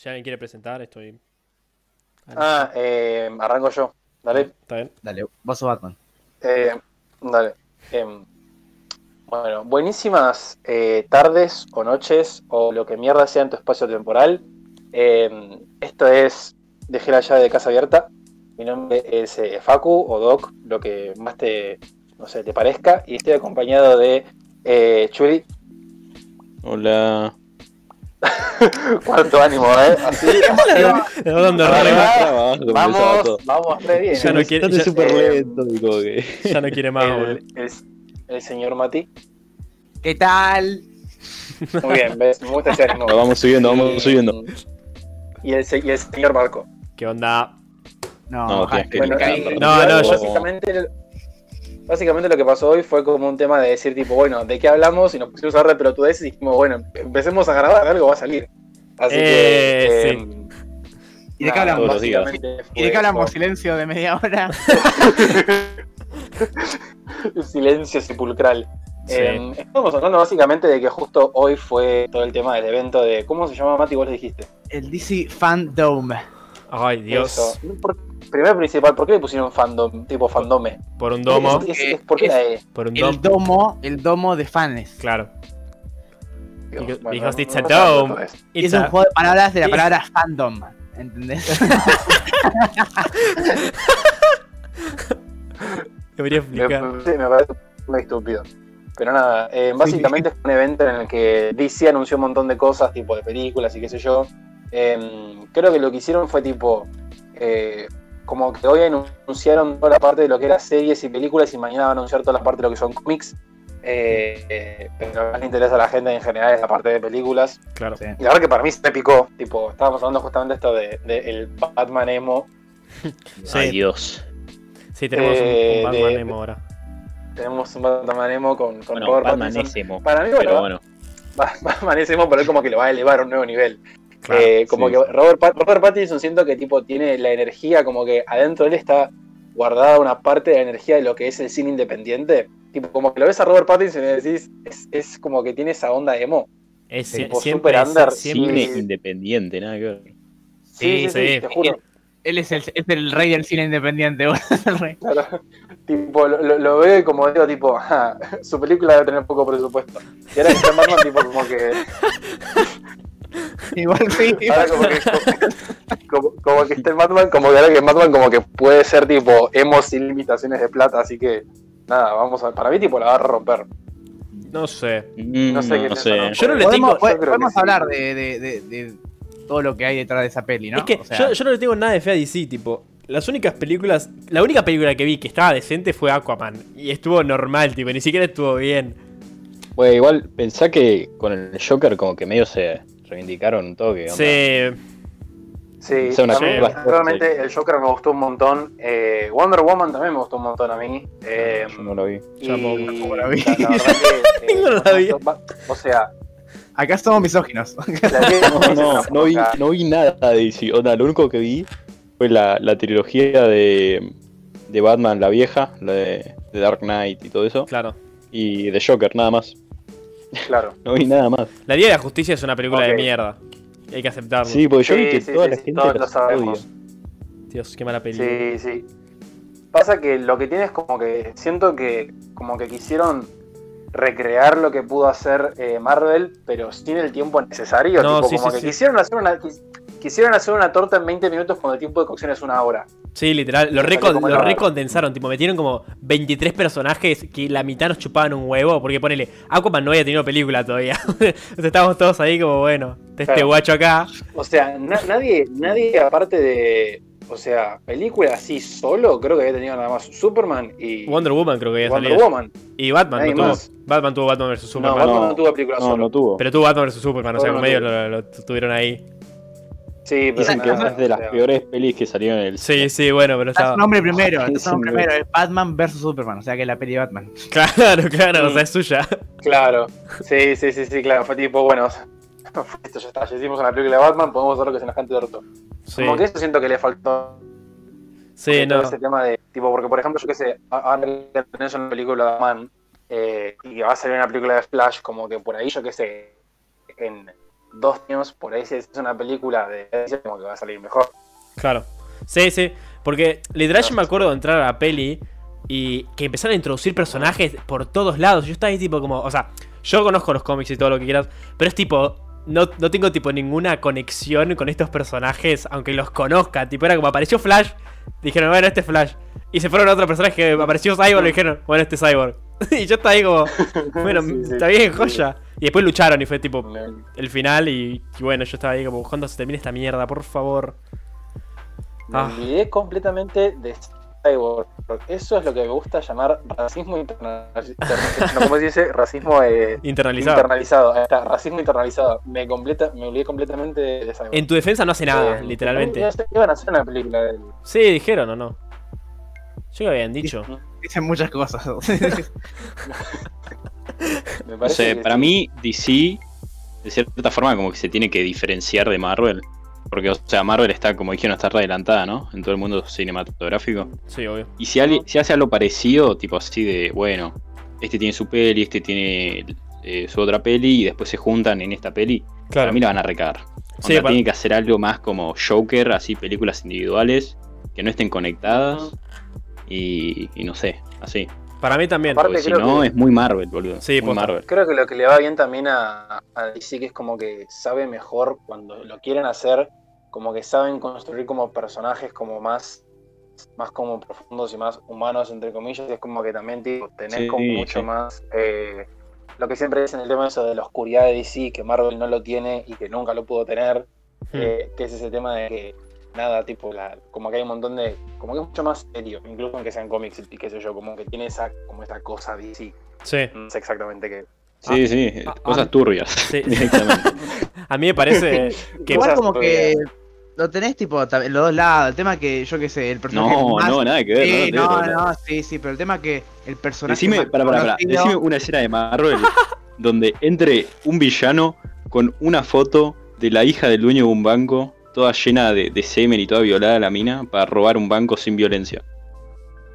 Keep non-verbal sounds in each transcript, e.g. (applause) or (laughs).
Si alguien quiere presentar, estoy. Ah, eh, arranco yo. Dale. ¿Está bien? Dale, vos sos Batman. Eh, dale. Em, bueno, buenísimas eh, tardes o noches o lo que mierda sea en tu espacio temporal. Em, esto es Dejé la llave de casa abierta. Mi nombre es eh, Facu o Doc, lo que más te, no sé, te parezca. Y estoy acompañado de eh, Chuli. Hola. (laughs) Cuánto ánimo, ¿eh? Así, Vamos, vamos, re bien. Ya no quiere- ya- súper eh, lento ya no quiere más, boludo. el, el- el señor Mati. ¿Qué tal? Muy bien, ¿ves? Me gusta ese ánimo. Vamos subiendo, Y- vamos subiendo. Y el, y el señor Marco. ¿Qué onda? No, No, Bueno, y-. No, no, yo- básicamente, básicamente lo que pasó hoy fue como un tema de decir, tipo, bueno, ¿de qué hablamos? Y nos pusimos a hablar de pelotudeces y dijimos, bueno, empecemos a grabar, algo va a salir. Así Eh, que. sí. ¿Y de qué hablamos? ¿Y de qué hablamos? Silencio de media hora. (laughs) Silencio sepulcral. Sí. Eh, estamos hablando básicamente de que justo hoy fue todo el tema del evento de. ¿Cómo se llama Mati? Vos le dijiste. El DC Fandom. Ay, Dios. Eso. Por- primero principal, ¿por qué le pusieron fandom? Tipo fandome. Por un domo. Es, es- es- ¿Por qué la E? Por un El domo. el domo de fans. Claro. Dios, Because- bueno, because it's no a me dome. es un a- juego de palabras de la it's- palabra fandom. ¿Entendés? (laughs) Debería Me, explicar. parece- me parece muy estúpido. Pero nada, eh, básicamente fue un evento en el que DC anunció un montón de cosas, tipo de películas y qué sé yo. Em, creo que lo que hicieron fue tipo, eh, como que hoy anunciaron toda la parte de lo que era series y películas y mañana van a anunciar toda la parte de lo que son cómics. Eh, eh, pero lo que más le interesa a la gente en general es la parte de películas. Claro. Sí. Y la verdad que para mí se me picó, tipo, estábamos hablando justamente esto de, de el Batman emo. Sí. Ay, Dios. Sí, tenemos un- Eh, un, Batman de- emo ahora. Tenemos un Batman emo con, con Bueno, Robert Batman Pattinson. es emo. Para mí, Pero bueno, bueno. (laughs) Batman es emo, pero él como que lo va a elevar a un nuevo nivel. Claro. Eh, como sí. que Robert, Pat- Robert Pattinson siento que tipo tiene la energía, como que adentro de él está guardada una parte de la energía de lo que es el cine independiente. Tipo, como que lo ves a Robert Pattinson y decís, es, es como que tiene esa onda emo. Es tipo, sie- siempre, super under, siempre. Cine independiente, nada que ver. Sí, sí. te juro. Él es el, es el rey del cine independiente. (laughs) boludo, es el rey. Claro. tipo, lo, veo y como digo, tipo, ajá, (laughs) su película debe tener poco presupuesto. Y ahora que está en Batman, tipo, como que. (laughs) Igual sí. Ahora como que, como, como que está en Batman, como que ahora que en Batman como que puede ser tipo emo sin limitaciones de plata, así que nada, vamos a, para mí tipo la va a romper. No sé. Mm, No sé qué no piensan, sé. ¿no? Yo no le Podemos, tengo- podemos sí. hablar de, de- de- de todo lo que hay detrás de esa peli, ¿no? Es que O sea, yo, yo no le tengo nada de fe a DC, tipo. Las únicas películas. La única película que vi que estaba decente fue Aquaman. Y estuvo normal, tipo, ni siquiera estuvo bien. Bueno, igual pensá que con el Joker como que medio se reivindicaron un toque. onda. Sí. Sí, realmente el Joker me gustó un montón. Eh, Wonder Woman también me gustó un montón a mí. Eh, Yo no lo vi. y Yo tampoco, la vi. la- la que, (laughs) eh, No la vi. O sea, Acá somos misóginos. No, no, no (laughs) vi, no vi nada de DC. Onda, lo único que vi fue la, la trilogía de, de Batman, la vieja, la de, de Dark Knight y todo eso. Claro. Y de Joker, nada más. Claro. (laughs) No vi nada más. La Liga de la Justicia es una película de mierda. Y hay que aceptarlo. Sí, porque yo vi que sí, toda sí, la sí, gente todos lo sabemos. odia. Dios, qué mala película. Sí, sí. Pasa que lo que tiene es como que siento que como que quisieron recrear lo que pudo hacer eh, Marvel, pero sin el tiempo necesario. No, tipo, sí, como sí, que sí. quisieron hacer una quisieron hacer una torta en 20 minutos cuando el tiempo de cocción es una hora. Sí, literal. Lo, recondensaron. Tipo, metieron como 23 personajes que la mitad nos chupaban un huevo. Porque ponele, Aquaman no había tenido película todavía. (laughs) Entonces estábamos todos ahí como, bueno, este Claro. guacho acá. O sea, na- nadie, nadie aparte de, o sea, película así solo, creo que había tenido nada más Superman y Wonder Woman creo que había Wonder salido. Woman. Y Batman no tuvo. más. Batman tuvo Batman vs No, Superman. Batman no. no tuvo película No, solo. no tuvo. Pero tuvo Batman vs Superman, o sea, en medio no lo, lo tuvieron ahí. Sí, pero Dicen que es de las peores pelis que salieron en el Sí, sí, bueno, pero Está estaba. su nombre primero. Sí, está su nombre sí, primero. Es Batman vs Superman. O sea que es la peli de Batman. (laughs) Claro, claro, o sea, es suya. Claro, sí, sí, sí, sí, claro. Fue tipo, bueno, (laughs) esto ya está, ya hicimos una película de Batman, podemos hacer lo que se nos cante de orto. Sí, Como que eso siento que le faltó sí, todo no. ese tema de, tipo, porque por ejemplo, yo qué sé, ahora que tenés una película de Batman eh, y que va a salir una película de Flash, como que por ahí, yo qué sé, en, dos años, por ahí si es una película de como que va a salir mejor. Claro. Sí, sí. Porque literal yo me acuerdo de entrar a la peli y que empezaron a introducir personajes por todos lados. Yo estaba ahí tipo como, o sea, yo conozco los cómics y todo lo que quieras, pero es tipo, no, no tengo tipo ninguna conexión con estos personajes, aunque los conozca. Tipo, era como apareció Flash, dijeron, bueno, este es Flash. Y se fueron a otro personaje que apareció Cyborg y dijeron, bueno, este es Cyborg. (laughs) y yo estaba ahí como, bueno, Sí, sí, está bien, joya. Y después lucharon y fue tipo el final y, y bueno, yo estaba ahí como, ¿cuándo se termina esta mierda? Por favor. Me Ah. olvidé completamente de Cyborg. Eso es lo que me gusta llamar racismo internalizado. No, ¿Cómo se dice? Racismo eh, Internalizado. internalizado. Ahí está, racismo internalizado. Me, completa, me olvidé completamente de Cyborg. En tu defensa no hace nada, Eh, literalmente. Iban a hacer una película de él. Sí, dijeron o no. Yo que habían dicho. Dicen muchas cosas. (laughs) Me No sé, que para sí. mí DC, de cierta forma, como que se tiene que diferenciar de Marvel. Porque, o sea, Marvel está, como dijeron, está adelantada, ¿no? En todo el mundo cinematográfico. Sí, obvio. Y si, alguien- si hace algo parecido, tipo así de, bueno, este tiene su peli, este tiene eh, su otra peli, y después se juntan en esta peli, Claro. para mí la van a recagar. Sí, para- tiene que hacer algo más como Joker, así películas individuales, que no estén conectadas, y, y no sé, así. Para mí también. Aparte- Porque si no, que- es muy Marvel, boludo. Sí, muy. Marvel. Creo que lo que le va bien también a, a DC que es como que sabe mejor cuando lo quieren hacer, como que saben construir como personajes como más, más como profundos y más humanos, entre comillas, y es como que también tipo, tenés Sí, como mucho sí. más eh, lo que siempre dicen el tema eso de la oscuridad de DC, que Marvel no lo tiene y que nunca lo pudo tener, Hmm. eh, que es ese tema de que nada, tipo, la, como que hay un montón de, como que es mucho más serio, incluso aunque sean cómics y qué sé yo, como que tiene esa, como esa cosa DC, Sí. no sé exactamente qué. Sí, sí, ah, cosas ah, turbias, Sí. (laughs) (laughs) directamente. A mí me parece que. Igual como que lo tenés tipo los dos lados. El tema que yo qué sé, el personaje No, más... no, nada que ver. Sí, no, no, no, no. no, sí, sí, pero el tema que el personaje Decime, más para, para, para, conocido- decime una escena de Marvel donde entre un villano con una foto de la hija del dueño de un banco, toda llena de, de semen y toda violada la mina, para robar un banco sin violencia.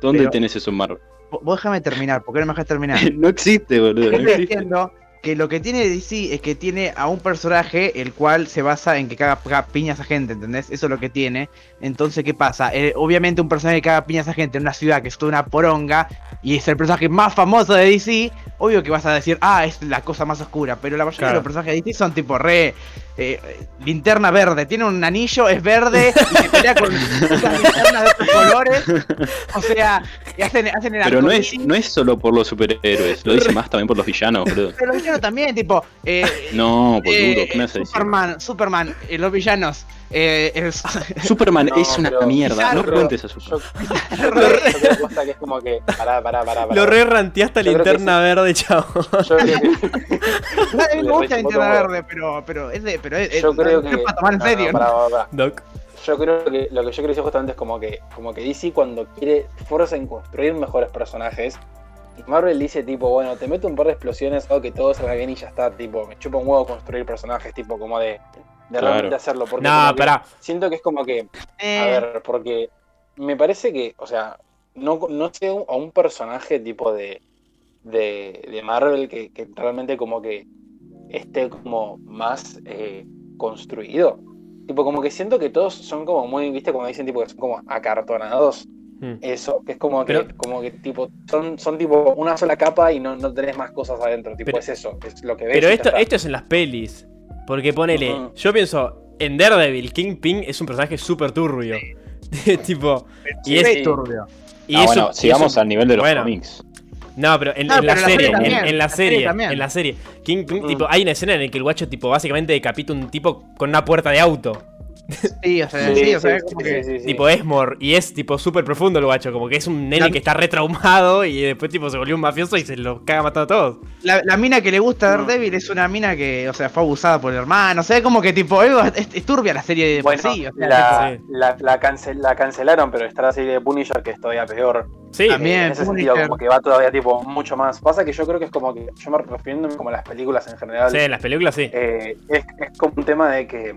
¿Dónde Pero- tenés eso en Marvel? Vos- déjame terminar, ¿por qué no me dejas terminar? (laughs) no existe, boludo, Yo no existe. diciendo que lo que tiene DC es que tiene a un personaje el cual se basa en que caga, caga piñas a gente, ¿entendés? Eso es lo que tiene. Entonces, ¿qué pasa? Eh, obviamente un personaje que caga piñas a gente en una ciudad que es toda una poronga y es el personaje más famoso de DC, obvio que vas a decir, ah, es la cosa más oscura, pero la mayoría Claro. de los personajes de DC son tipo re... eh, linterna verde, tiene un anillo, es verde y se pelea con (laughs) linternas de otros colores. O sea, y hacen, hacen el Pero no es, no es solo por los superhéroes, lo dice más también por los villanos, (laughs) boludo. Pero los villanos también, tipo. Eh, No, boludo, eh, ¿qué me? Superman, Superman, eh, los villanos. Eh, el- Superman (laughs) No, es una mierda, no cuentes a Superman. yo (laughs) creo, yo creo posta que es como que. Pará, pará, pará. pará. Lo re ranteaste a creo linterna verde, chavo. Yo creo que. (laughs) no, me gusta linterna verde, pero, pero es de. Pero es, Yo es- creo no que. para tomar en no, serio. no, pará, pará, pará. Doc. Yo creo que lo que yo quiero decir justamente es como que, como que DC cuando quiere fuerza en construir mejores personajes, y Marvel dice tipo, bueno, te meto un par de explosiones, hago que todo salga bien y ya está, tipo, me chupa un huevo construir personajes, tipo, como de, de Claro. realmente hacerlo. Porque No, pará. Siento que es como que, Eh, a ver, porque me parece que, o sea, no, no sé a un personaje tipo de, de, de Marvel que, que realmente como que esté como más eh, construido. Tipo, como que siento que todos son como muy, viste, como dicen, tipo, que son como acartonados. Hmm. Eso, que es como que, Pero- como que tipo, son, son tipo una sola capa y no, no tenés más cosas adentro. Tipo, Pero- es eso, es lo que ves. Pero esto, esto es en las pelis. Porque ponele. Yo pienso. En Daredevil, Kingpin es un personaje súper turbio. (laughs) tipo. Y es. sí. turbio. Y ah, es bueno, sigamos al nivel de los bueno. cómics. No, pero en, No, en la pero en la serie, serie en, la serie en la serie. Kingpin, Mm. tipo, hay una escena en la que el guacho, tipo, básicamente decapita un tipo con una puerta de auto. Sí, o sea, sí, o sea, es como sí, que- sí, sí. Tipo Esmor. Y es tipo súper profundo el guacho. Como que es un nene La- que está retraumado y después tipo se volvió un mafioso y se lo caga matando a todos. La, la mina que le gusta a No. Daredevil es una mina que, o sea, fue abusada por el hermano. O sea, como que tipo, es, es turbia la serie de Bueno, sí. O sea, la, tipo- la, la, cancel- la cancelaron, pero está la serie de Punisher que es todavía peor. Sí. También. en ese Punisher. sentido, como que va todavía tipo mucho más. Pasa que yo creo que es como que, yo me refiriéndome como a las películas en general, Sí, en las películas sí. eh, es, es como un tema de que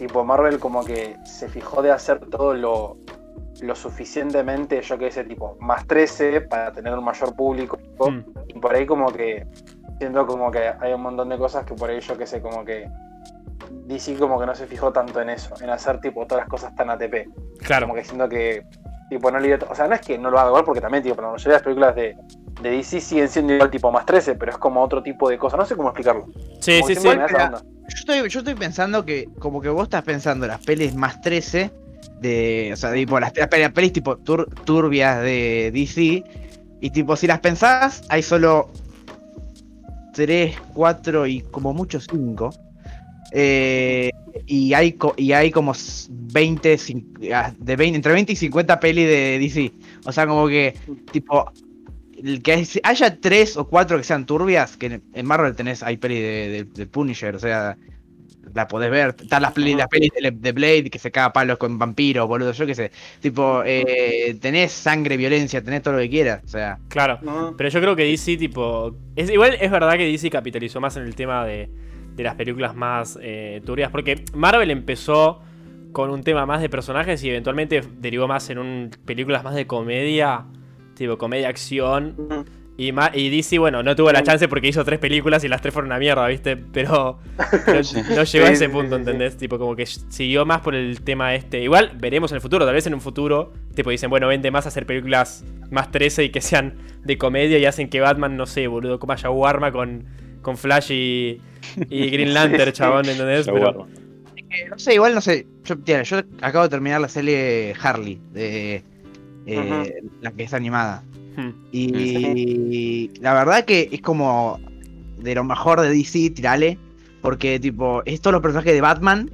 tipo Marvel como que se fijó de hacer todo lo, lo suficientemente, yo que sé, tipo, más 13 para tener un mayor público. Mm. Y por ahí como que siento como que hay un montón de cosas que por ahí yo que sé, como que DC como que no se fijó tanto en eso, en hacer tipo todas las cosas tan ATP. Claro. Como que siento que, tipo, no le O sea, no es que no lo haga igual, porque también, tipo, la mayoría de las películas de, de DC siguen siendo igual tipo más 13, pero es como otro tipo de cosa. No sé cómo explicarlo. Sí, Como sí, sí. Yo estoy, yo estoy pensando que, como que vos estás pensando las pelis más 13 de. O sea, tipo, las, las pelis, las pelis tipo tur- turbias de DC. Y tipo, si las pensás, hay solo 3, 4 y como mucho 5. y, hay, co- y hay como s- 20, cin- ah, de 20, entre 20 y 50 pelis de DC. O sea, como que, tipo, que haya 3 o 4 que sean turbias, que en- Marvel tenés, hay pelis de, de- de Punisher, o sea, la podés ver. Están las, peli- las pelis de, de Blade que se caga palos con vampiros, boludo, yo qué sé. Tipo, eh, tenés sangre, violencia, tenés todo lo que quieras, o sea. Claro. Ujú. Pero yo creo que DC, tipo. Es, igual es verdad que DC capitalizó más en el tema de, de las películas más eh, turbias. Porque Marvel empezó con un tema más de personajes y eventualmente derivó más en un películas más de comedia. Tipo, comedia-acción. Ujú. Y, ma- y DC, bueno, no tuvo la chance porque hizo tres películas y las tres fueron una mierda, ¿viste? Pero, (laughs) Sí. no llegó a ese punto. ¿entendés? Tipo, como que siguió más por el tema este. Igual veremos en el futuro, tal vez en un futuro, tipo, dicen, bueno, vende más a hacer películas más 13 y que sean de comedia y hacen que Batman, no sé, boludo, coma Shawarma con, con Flash y, y (laughs) Green Lantern, sí. chabón, ¿entendés? Pero. Eh, no sé, igual no sé. Yo, tía, yo acabo de terminar la serie Harley, de eh, la que es animada. hmm, Y la verdad que es como de lo mejor de DC, tirale. Porque, tipo, es todos los personajes de Batman.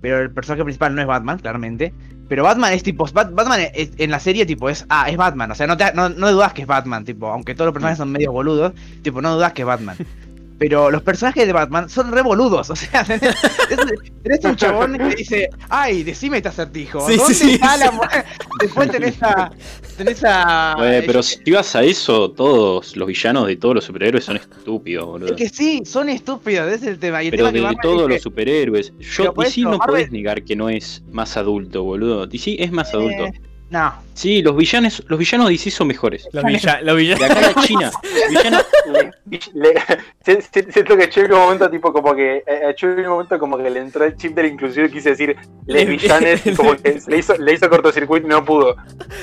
Pero el personaje principal no es Batman, claramente. Pero Batman es tipo. Bat- Batman es- en la serie, tipo, es. Ah, es Batman. O sea, no, te, no, no dudas que es Batman, tipo. Aunque todos los personajes son medios boludos, tipo, no dudas que es Batman. (laughs) Pero los personajes de Batman son re boludos. (laughs) O sea, tenés, tenés un chabón que dice, ay, decime este acertijo. Sí, ¿Dónde sí, está sí. la mu-?" Después tenés a. Tenés a. Güey, pero si vas a eso, todos los villanos de todos los superhéroes son estúpidos, boludo. Es que sí, son estúpidos, ese es el tema. Y el Pero tema que de todos dice, los superhéroes. Yo, DC eso, no Marvel- podés negar que no es más adulto, boludo. DC es más adulto. No, Sí, los villanos, los villanos de DC son mejores. Los, villa- los De villanos. acá la China. (laughs) Le- le- (laughs) siento que Chevi en un momento tipo como que a Chevi en un momento como que le entró el chip del inclusivo y quise decir les villanes y (laughs) como que le hizo, le hizo cortocircuito y no pudo.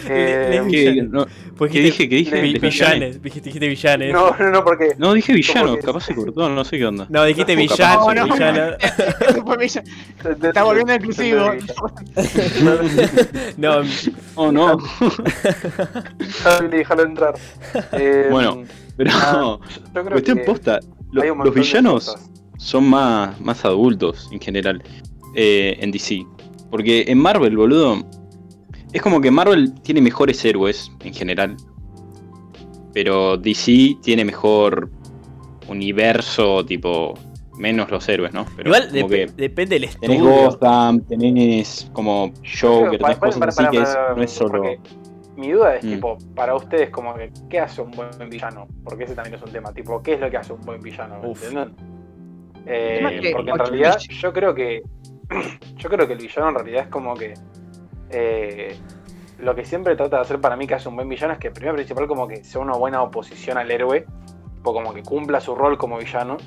Eh, ¿qué, no, Pues ¿qué dije? ¿Qué dije? Le- ¿Les villanes? Dijiste, dijiste villanes. no, no, no, porque No, dije villano, capaz se cortó, no sé qué onda. No, dijiste villano, se cortó. villano. Está volviendo inclusivo. No, Oh, no. Déjalo entrar. (laughs) Eh, Bueno, Pero, Ah, yo (laughs) creo cuestión que posta. los villanos son más, más adultos en general eh, en DC. Porque en Marvel, boludo, es como que Marvel tiene mejores héroes en general. Pero DC tiene mejor universo, tipo, menos los héroes, ¿no? Pero igual dep- que depende del tenés estudio. Gotham, tenés como Joker, Para- tenés para- cosas para- así que es- no es solo... Mi duda es, Mm. tipo, para ustedes, como que, ¿qué hace un buen villano? Porque ese también es un tema. Tipo, ¿qué es lo que hace un buen villano? Eh, que porque en realidad, yo creo que. (clears throat) Yo creo que el villano en realidad es como que. eh, lo que siempre trata de hacer para mí que hace un buen villano es que, primero principal, como que sea una buena oposición al héroe. O como que cumpla su rol como villano.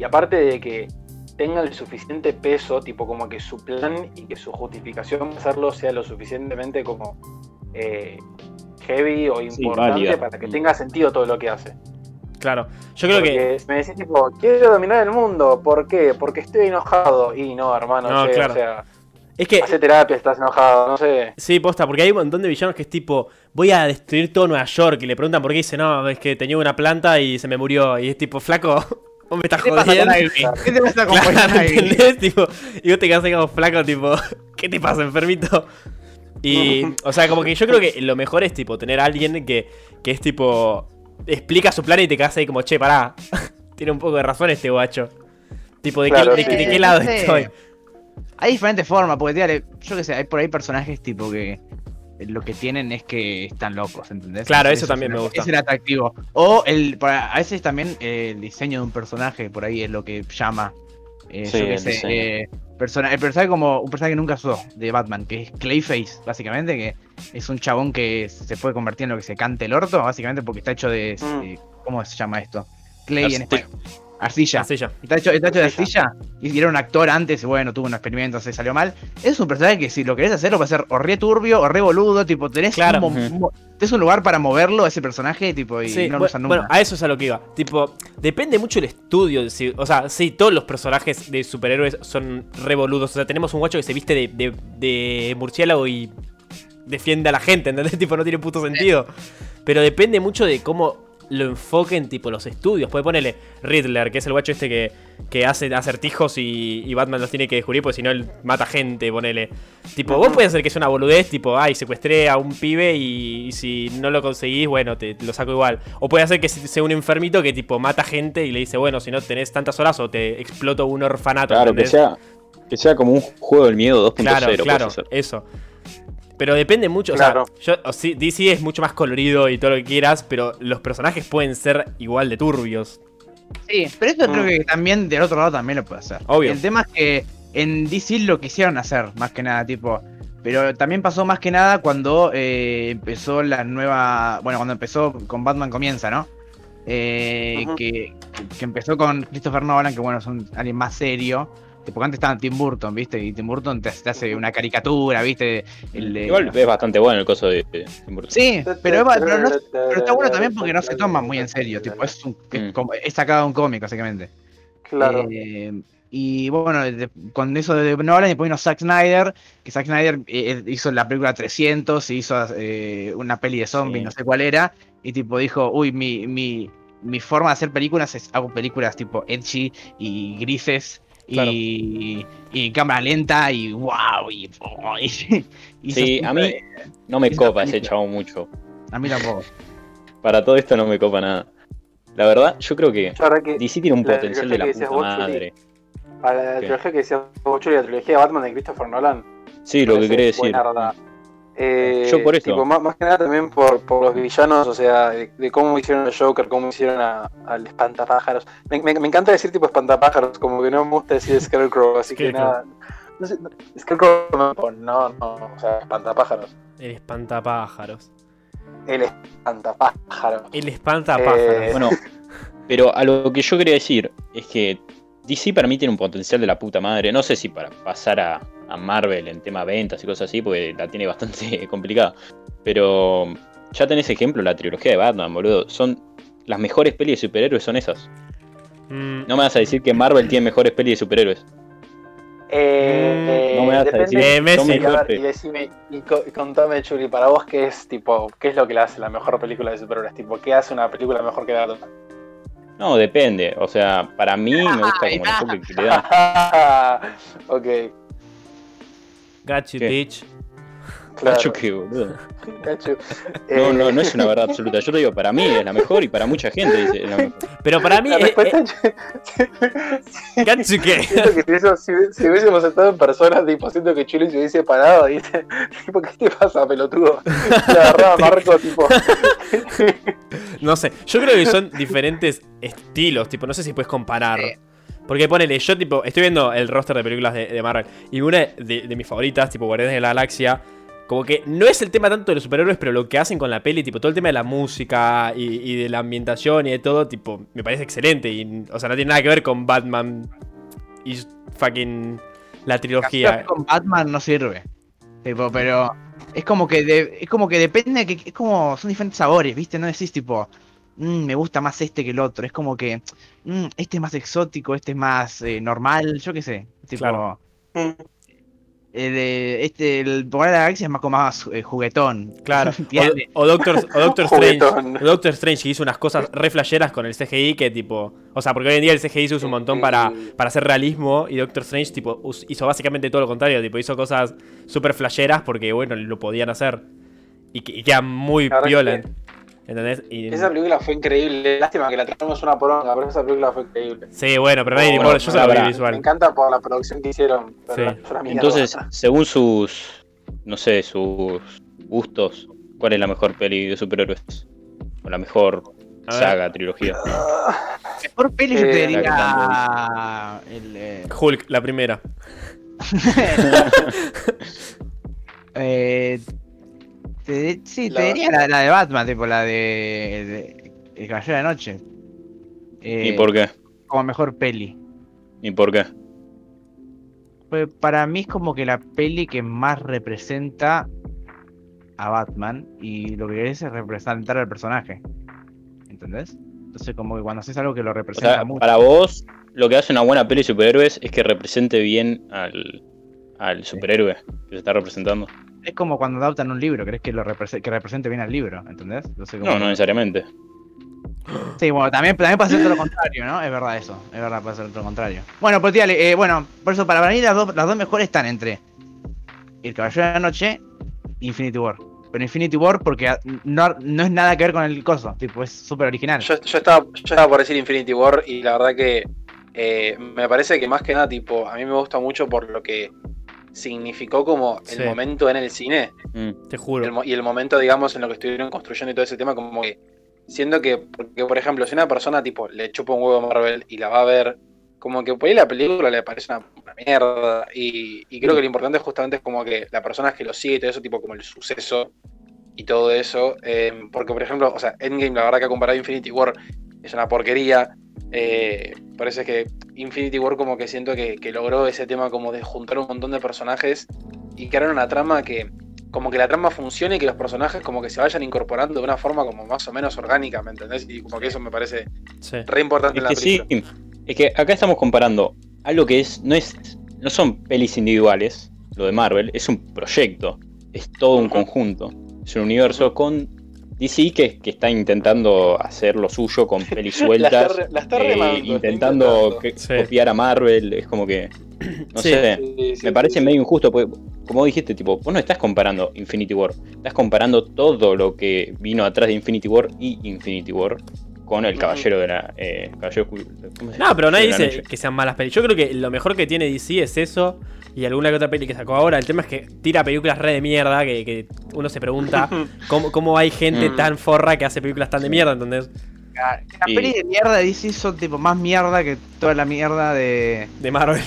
Y aparte de que tenga el suficiente peso, tipo como que su plan y que su justificación para hacerlo sea lo suficientemente como eh, heavy o importante para que tenga sentido todo lo que hace. Claro. Yo creo que. Me decís tipo, quiero dominar el mundo, ¿por qué? Porque estoy enojado. Y no, hermano, No, che, claro. o sea, Es que. hace terapia, estás enojado, no sé. Sí, posta, porque hay un montón de villanos que es tipo, voy a destruir todo Nueva York y le preguntan por qué y dice, no, es que tenía una planta y se me murió. Y es tipo, flaco, (laughs) vos me estás ¿Qué te pasa con jodiendo. Ivy? ¿Qué te pasa con Claro, Poison Ivy? ¿entendés? Tipo, y vos te quedás ahí como flaco, tipo, ¿qué te pasa, enfermito? Y, o sea, como que yo creo que lo mejor es, tipo, tener a alguien que, que es, tipo, explica su plan y te quedas ahí como, che, pará, (laughs) tiene un poco de razón este guacho. Tipo, ¿de, Claro, qué, de, sí. de qué lado Sí. estoy? Hay diferentes formas, porque tía, yo qué sé, hay por ahí personajes tipo que lo que tienen es que están locos, ¿entendés? Claro, Entonces, eso también es- me gusta. Es el atractivo. O el, a veces también eh, el diseño de un personaje, por ahí es lo que llama. eh, Sí, yo qué el sé, eh, persona- el personaje como un personaje que nunca usó de Batman, que es Clayface, básicamente, que es un chabón que se puede convertir en lo que se cante el orto, básicamente porque está hecho de. Mm. eh, ¿Cómo se llama esto? Clay en español. Arcilla. Ya. Está hecho, está hecho de Arcilla. arcilla. Y era un actor antes, y bueno, tuvo un experimento, se salió mal. Es un personaje que si lo querés hacer, lo va a hacer o re turbio o re boludo. Tipo, tenés, Claro. un, tenés un lugar para moverlo, ese personaje, tipo, y Sí, no lo usan nunca. bueno, a eso es a lo que iba. Tipo, depende mucho el estudio. si- o sea, sí, todos los personajes de superhéroes son revoludos. O sea, tenemos un guacho que se viste de, de- de murciélago y defiende a la gente, ¿entendés? (laughs) Tipo, no tiene puto sentido. Pero depende mucho de cómo lo enfoquen, tipo, los estudios. Puede ponerle Riddler, que es el guacho este que, que hace acertijos y, y Batman los tiene que descubrir, porque si no, él mata gente, ponele. Tipo, vos puedes hacer que sea una boludez, tipo, ay, secuestré a un pibe y, y si no lo conseguís, bueno, te lo saco igual. O puede hacer que sea un enfermito que, tipo, mata gente y le dice, bueno, si no tenés tantas horas o te exploto un orfanato. Claro, que sea, que sea como un juego del miedo 2.0. Claro, claro, eso. Pero depende mucho, Claro. o sea, yo, o sí, DC es mucho más colorido y todo lo que quieras, pero los personajes pueden ser igual de turbios. Sí, pero esto creo Mm. que también del otro lado también lo puede hacer. Obvio. El tema es que en DC lo quisieron hacer, más que nada, tipo. Pero también pasó más que nada cuando eh, empezó la nueva. Bueno, cuando empezó con Batman comienza, ¿no? Eh, que, que empezó con Christopher Nolan, que bueno, es un, alguien más serio. Que Porque antes estaba Tim Burton, ¿viste? Y Tim Burton te, te hace una caricatura, ¿viste? El de- Igual es bastante bueno el coso de, de Tim Burton. Sí, pero, es- pero no- pero está bueno también porque no se toma muy en serio. Tipo, es, un, es, Mm. como- es sacado un cómic, básicamente. Claro. Eh, y bueno, de- con eso de Nolan, después vino Zack Snyder, que Zack Snyder eh, hizo la película 300, y hizo eh, una peli de zombies, Sí. no sé cuál era, y tipo dijo, uy, mi, mi, mi forma de hacer películas es, hago películas tipo edgy y grises. Claro. Y, y cámara lenta y wow y, y- (laughs) y Sí, a mí no me copa ese chavo mucho. a mí tampoco (laughs) Para todo esto no me copa nada. La verdad, yo creo que verdad que DC tiene un la potencial de la puta vos, madre. a la ¿Qué? trilogía que decías vos, Chuli, la trilogía de Batman de Christopher Nolan. Sí, lo que quería decir. Eh, Yo por eso. tipo, más, más que nada también por, por los villanos, o sea, de, de cómo hicieron a Joker, cómo hicieron a- al espantapájaros. Me, me- me encanta decir tipo espantapájaros, como que no me gusta decir (laughs) Scarecrow, así que nada. No sé, no- Scarecrow no, no, no, o sea, espantapájaros. El espantapájaros. El espantapájaros. El espantapájaros. Eh, Bueno, (laughs) pero a lo que yo quería decir es que DC para mí tiene un potencial de la puta madre. No sé si para pasar a, a Marvel en tema ventas y cosas así, porque la tiene bastante (laughs) complicada. Pero ya tenés ejemplo, la trilogía de Batman, boludo. Son las mejores pelis de superhéroes, son esas. Mm, No me vas a decir que Marvel tiene mejores pelis de superhéroes. Eh, No me vas a decir Eh, Messi. Y, a ver, mejores. y decime, y, co- y contame, Chuli, para vos, ¿qué es tipo, qué es lo que le hace la mejor película de superhéroes? Tipo, ¿qué hace una película mejor que la otra? No, depende. O sea, para mí me gusta como el enfoque que le dan. ok, got you, bitch. Claro. Cacho que, boludo. (laughs) Cacho. No, Eh, no, no es una verdad absoluta. Yo te digo, para mí es la mejor y para mucha gente dice es la mejor. Pero para mí. La eh, respuesta eh, (laughs) si, eso- si, si hubiésemos estado en persona, tipo, siento que Chuli se hubiese parado y dice, (laughs) tipo, ¿qué te pasa, pelotudo? Le agarraba Marco, tipo, No sé, yo creo que son diferentes estilos, tipo, no sé si puedes comparar. Sí. Porque ponele, yo tipo, estoy viendo el roster de películas de, de Marvel y una de, de mis favoritas, tipo Guardianes de la Galaxia, como que no es el tema tanto de los superhéroes, pero lo que hacen con la peli, tipo todo el tema de la música y, y de la ambientación y de todo, tipo, me parece excelente. Y, o sea, no tiene nada que ver con Batman y fucking la trilogía. Con Batman no sirve. Tipo, pero es como que de- es como que depende que es como son diferentes sabores, ¿viste? No decís tipo, "Mm, me gusta más este que el otro. Es como que "Mm, este es más exótico, este es más eh, normal, yo qué sé. Tipo, Claro. El de- este el Poder de la Galaxia es más como más eh, juguetón. Claro, (laughs) o, o Doctor, o Doctor (laughs) Strange. O Doctor Strange que hizo unas cosas re flasheras con el CGI que tipo. O sea, porque hoy en día el CGI se usa un montón para, para hacer realismo. Y Doctor Strange, tipo, hizo básicamente todo lo contrario. Tipo, hizo cosas súper flasheras porque, bueno, lo podían hacer. Y, que- y queda muy que- ¿Entendés? Y- esa película fue increíble. Lástima que la traemos una poronga, pero esa película fue increíble. Sí, bueno, pero nadie le Oh, importa. Yo no, solo vi pará. el Me visual. encanta por la producción que hicieron. Sí. Entonces, según sus, no sé, sus gustos, ¿cuál es la mejor peli de superhéroes? O la mejor A ver. saga, trilogía. Mejor peli yo te Eh, diría el, eh, Hulk, la primera. (laughs) eh, te- sí, La- te diría la, la de Batman, tipo la de, de- El Caballero de la Noche. Eh, ¿Y por qué? como mejor peli. ¿Y por qué? Pues para mí es como que la peli que más representa a Batman y lo que quiere es representar al personaje. ¿Entendés? Entonces como que cuando haces algo que lo O representa sea, mucho. para vos, lo que hace una buena peli de superhéroes es que represente bien al, al superhéroe que se está representando. Es como cuando adaptan un libro, crees que lo represe- que represente bien al libro, ¿entendés? No, no necesariamente. Sí, bueno, también, también puede ser todo lo contrario, ¿no? Es verdad eso, es verdad, puede ser todo lo contrario. Bueno, pues tírale, eh, bueno, por eso para mí las dos, las dos mejores están entre El Caballero de la Noche e Infinity War. Pero Infinity War porque ah, no, no es nada que ver con el coso, tipo, es súper original. Yo, yo estaba, yo estaba por decir Infinity War y la verdad que eh, me parece que más que nada, tipo, a mí me gusta mucho por lo que significó como el Sí. momento en el cine Mm. Te juro. y el momento, digamos, en lo que estuvieron construyendo y todo ese tema, como que siendo que, porque por ejemplo, si una persona tipo le chupa un huevo a Marvel y la va a ver, como que por ahí la película le parece una, una mierda. Y, y creo que lo importante justamente es como que la persona que lo sigue y todo eso, tipo como el suceso y todo eso. eh, porque por ejemplo, o sea, Endgame, la verdad que ha comparado a Infinity War es una porquería. Eh, parece que Infinity War como que siento que, que logró ese tema como de juntar un montón de personajes y crear una trama que como que la trama funcione y que los personajes como que se vayan incorporando de una forma como más o menos orgánica, ¿me entendés? Y como que eso me parece Sí. re importante Es en la que sí, es que acá estamos comparando algo que es no es no son pelis individuales, lo de Marvel, es un proyecto, es todo un conjunto, es un universo con DC que, que está intentando hacer lo suyo con (laughs) pelis La sueltas, está, re- la está eh, remando, está intentando intentando. que- Sí. copiar a Marvel, es como que no Sí. sé, Sí, sí, me parece medio injusto, porque como dijiste, tipo, vos no estás comparando Infinity War, estás comparando todo lo que vino atrás de Infinity War y Infinity War con el. Caballero de la... Eh, Caballero, ¿cómo se No, pero nadie la dice que sean malas pelis. Yo creo que lo mejor que tiene DC es eso y alguna que otra peli que sacó ahora. El tema es que tira películas re de mierda que, que uno se pregunta (laughs) cómo, cómo hay gente Mm. tan forra que hace películas tan de mierda, ¿entendés? Las Y- pelis de mierda de DC son tipo más mierda que toda la mierda de De Marvel.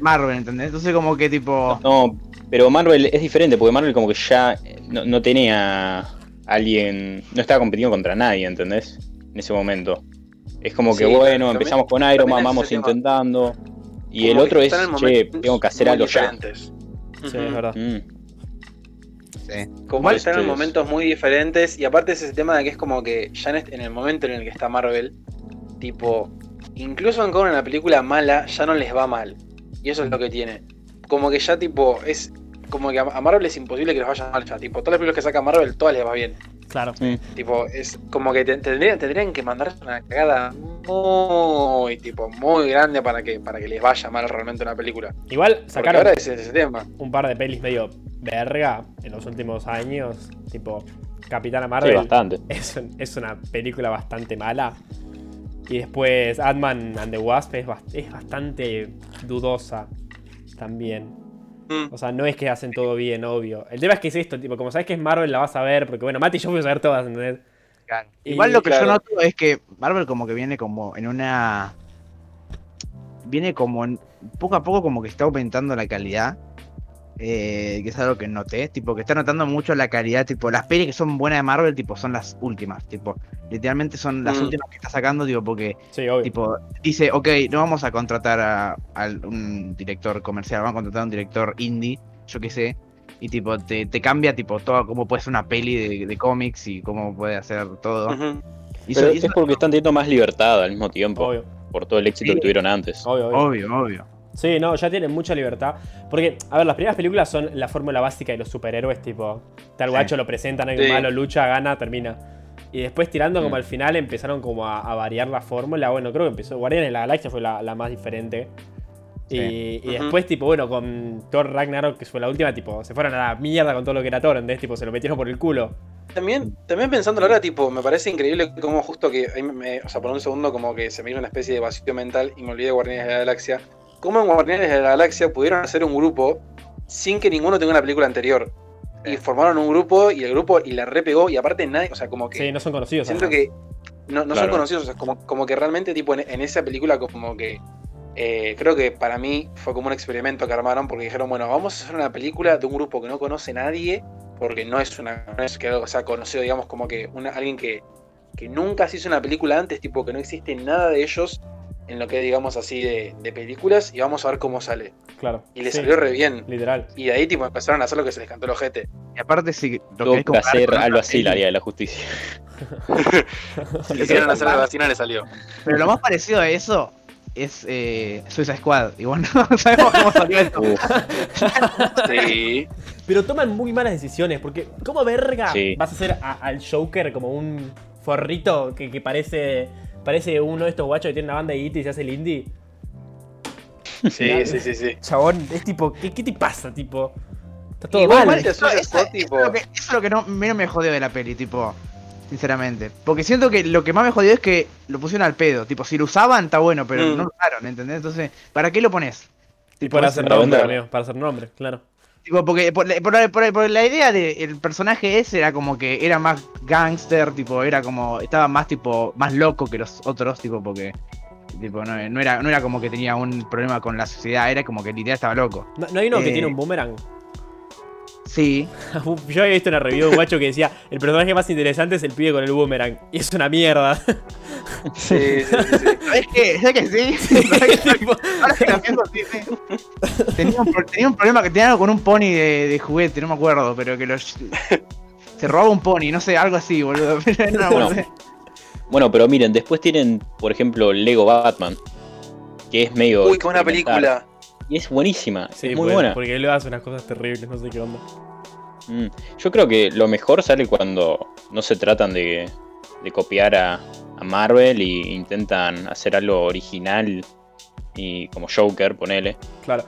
Marvel, ¿entendés? Entonces como que tipo... No, pero Marvel es diferente, porque Marvel como que ya no, no tenía alguien, no estaba compitiendo contra nadie, ¿entendés? En ese momento. Es como que Sí, bueno, también- empezamos con Iron Man, vamos intentando. Y el otro es, che, tengo que hacer muy algo ya. Sí, es verdad. Mm. sí. Como que están en ustedes- momentos muy diferentes. Y aparte es ese tema de que es como que ya en, este- en el momento en el que está Marvel, tipo, incluso aunque en la película mala, ya no les va mal. Y eso es lo que tiene. Como que ya tipo, es como que a a Marvel es imposible que les vaya mal ya. Tipo, todas las películas que saca Marvel, todas les va bien. Claro. Tipo, es como que te- tendrían, tendrían que mandar una cagada muy, tipo, muy grande para que, para que les vaya mal realmente una película. Igual sacaron ahora es ese tema. un par de pelis medio verga en los últimos años. Tipo, Capitana Sí, Marvel. bastante. es, es una película bastante mala. Y después Ant-Man and the Wasp es, bast- es bastante dudosa también. Mm. O sea, no es que hacen todo bien, obvio. El tema es que es esto, tipo, como sabes que es Marvel, la vas a ver, porque bueno, Mati y yo fuimos a ver todas, ¿entendés? Claro. Y, Igual lo que claro. yo noto es que Marvel como que viene como en una... Viene como en... Poco a poco como que está aumentando la calidad. Eh, que es algo que noté. Tipo, que está notando mucho la calidad. Tipo, las pelis que son buenas de Marvel, tipo, son las últimas. Tipo, literalmente son las Mm. últimas que está sacando, tipo, porque Sí, tipo, dice, ok, no vamos a contratar a, a un director comercial, vamos a contratar a un director indie, yo qué sé. Y tipo, te, te cambia tipo todo cómo puede ser una peli de, de cómics y cómo puede hacer todo. Y Pero eso- y es eso- porque están teniendo más libertad al mismo tiempo, obvio. por todo el éxito Sí. que tuvieron antes. Obvio, obvio. Obvio, obvio. Sí, no, ya tienen mucha libertad. Porque, a ver, las primeras películas son la fórmula básica de los superhéroes, tipo, tal Sí. guacho lo presentan, hay un Sí. malo, lucha, gana, termina. Y después tirando como Mm. al final empezaron como a, a variar la fórmula. Bueno, creo que empezó. Guardianes de la Galaxia fue la, la más diferente. Y, Sí. después, tipo, bueno, con Thor Ragnarok, que fue la última, tipo, se fueron a la mierda con todo lo que era Thor, ¿entendés? Tipo, se lo metieron por el culo. También, también pensando ahora, tipo, me parece increíble cómo justo que, me- me- o sea, por un segundo como que se me hizo una especie de vacío mental y me olvidé de Guardianes de la Galaxia. Cómo en Guardianes de la Galaxia pudieron hacer un grupo sin que ninguno tenga una película anterior. Y Sí. formaron un grupo y el grupo y la repegó y aparte nadie, o sea, como que... Sí, no son conocidos. Siento además. que no, no son conocidos, o sea, como, como que realmente tipo en, en esa película como que eh, creo que para mí fue como un experimento que armaron porque dijeron, bueno, vamos a hacer una película de un grupo que no conoce nadie, porque no es una, no es que algo sea conocido, digamos, como que una, alguien que, que nunca se hizo una película antes, tipo que no existe nada de ellos, en lo que digamos así de, de películas y vamos a ver cómo sale. Claro. Y le Sí, salió re bien. Literal. Y de ahí tipo empezaron a hacer lo que se les cantó el ojete. Y aparte, si lo que comparar hacer algo así la Liga de la Justicia. (laughs) Si quisieron hacer algo así no le salió. Pero lo más parecido a eso es eh, Suicide Squad. Y bueno, (laughs) no sabemos cómo salió esto. Sí. Pero toman muy malas decisiones, porque ¿cómo verga Sí. vas a hacer a- al Joker como un forrito que, que parece parece uno de estos guachos que tiene una banda de IT y se hace el indie? Sí, sí, sí, sí. Chabón, es tipo, ¿qué, qué te pasa, tipo? Está todo Igual, mal. Eso, eso- eso tipo- es lo que, eso es lo que no, menos me jodió de la peli, tipo. Sinceramente. Porque siento que lo que más me jodió es que lo pusieron al pedo. Tipo, si lo usaban, está bueno, pero Mm. no lo usaron, ¿entendés? Entonces, ¿para qué lo pones? Y para hacer nombre, amigo, para hacer nombre, claro. Tipo, porque por, por- por- por la idea del personaje ese era como que era más gangster, tipo, era como, estaba más tipo, más loco que los otros, tipo, porque tipo, no, no era, no era como que tenía un problema con la sociedad, era como que literal estaba loco. ¿No, no hay uno que Eh. tiene un boomerang? Sí. (laughs) Yo había visto una review de un guacho que decía, el personaje más interesante es el pibe con el boomerang. Y es una mierda. Sí, (laughs) sí. ¿Sabes qué? ¿Sabes que sí? (laughs) ¿Sabés que- Tipo, Ahora que lo pienso, sí, sí. Tenía un, pro- tenía un problema que tenía algo con un pony de, de juguete, no me acuerdo, pero que lo... Se robaba un pony, no sé, algo así, boludo. Pero no, Bueno, no sé. Bueno, pero miren, después tienen, por ejemplo, Lego Batman, que es medio. Uy, qué buena película. Y es buenísima, sí, es muy porque, buena. porque él hace unas cosas terribles, no sé qué onda. Mm, Yo creo que lo mejor sale cuando no se tratan de, de copiar a, a Marvel y intentan hacer algo original y como Joker, ponele, Claro.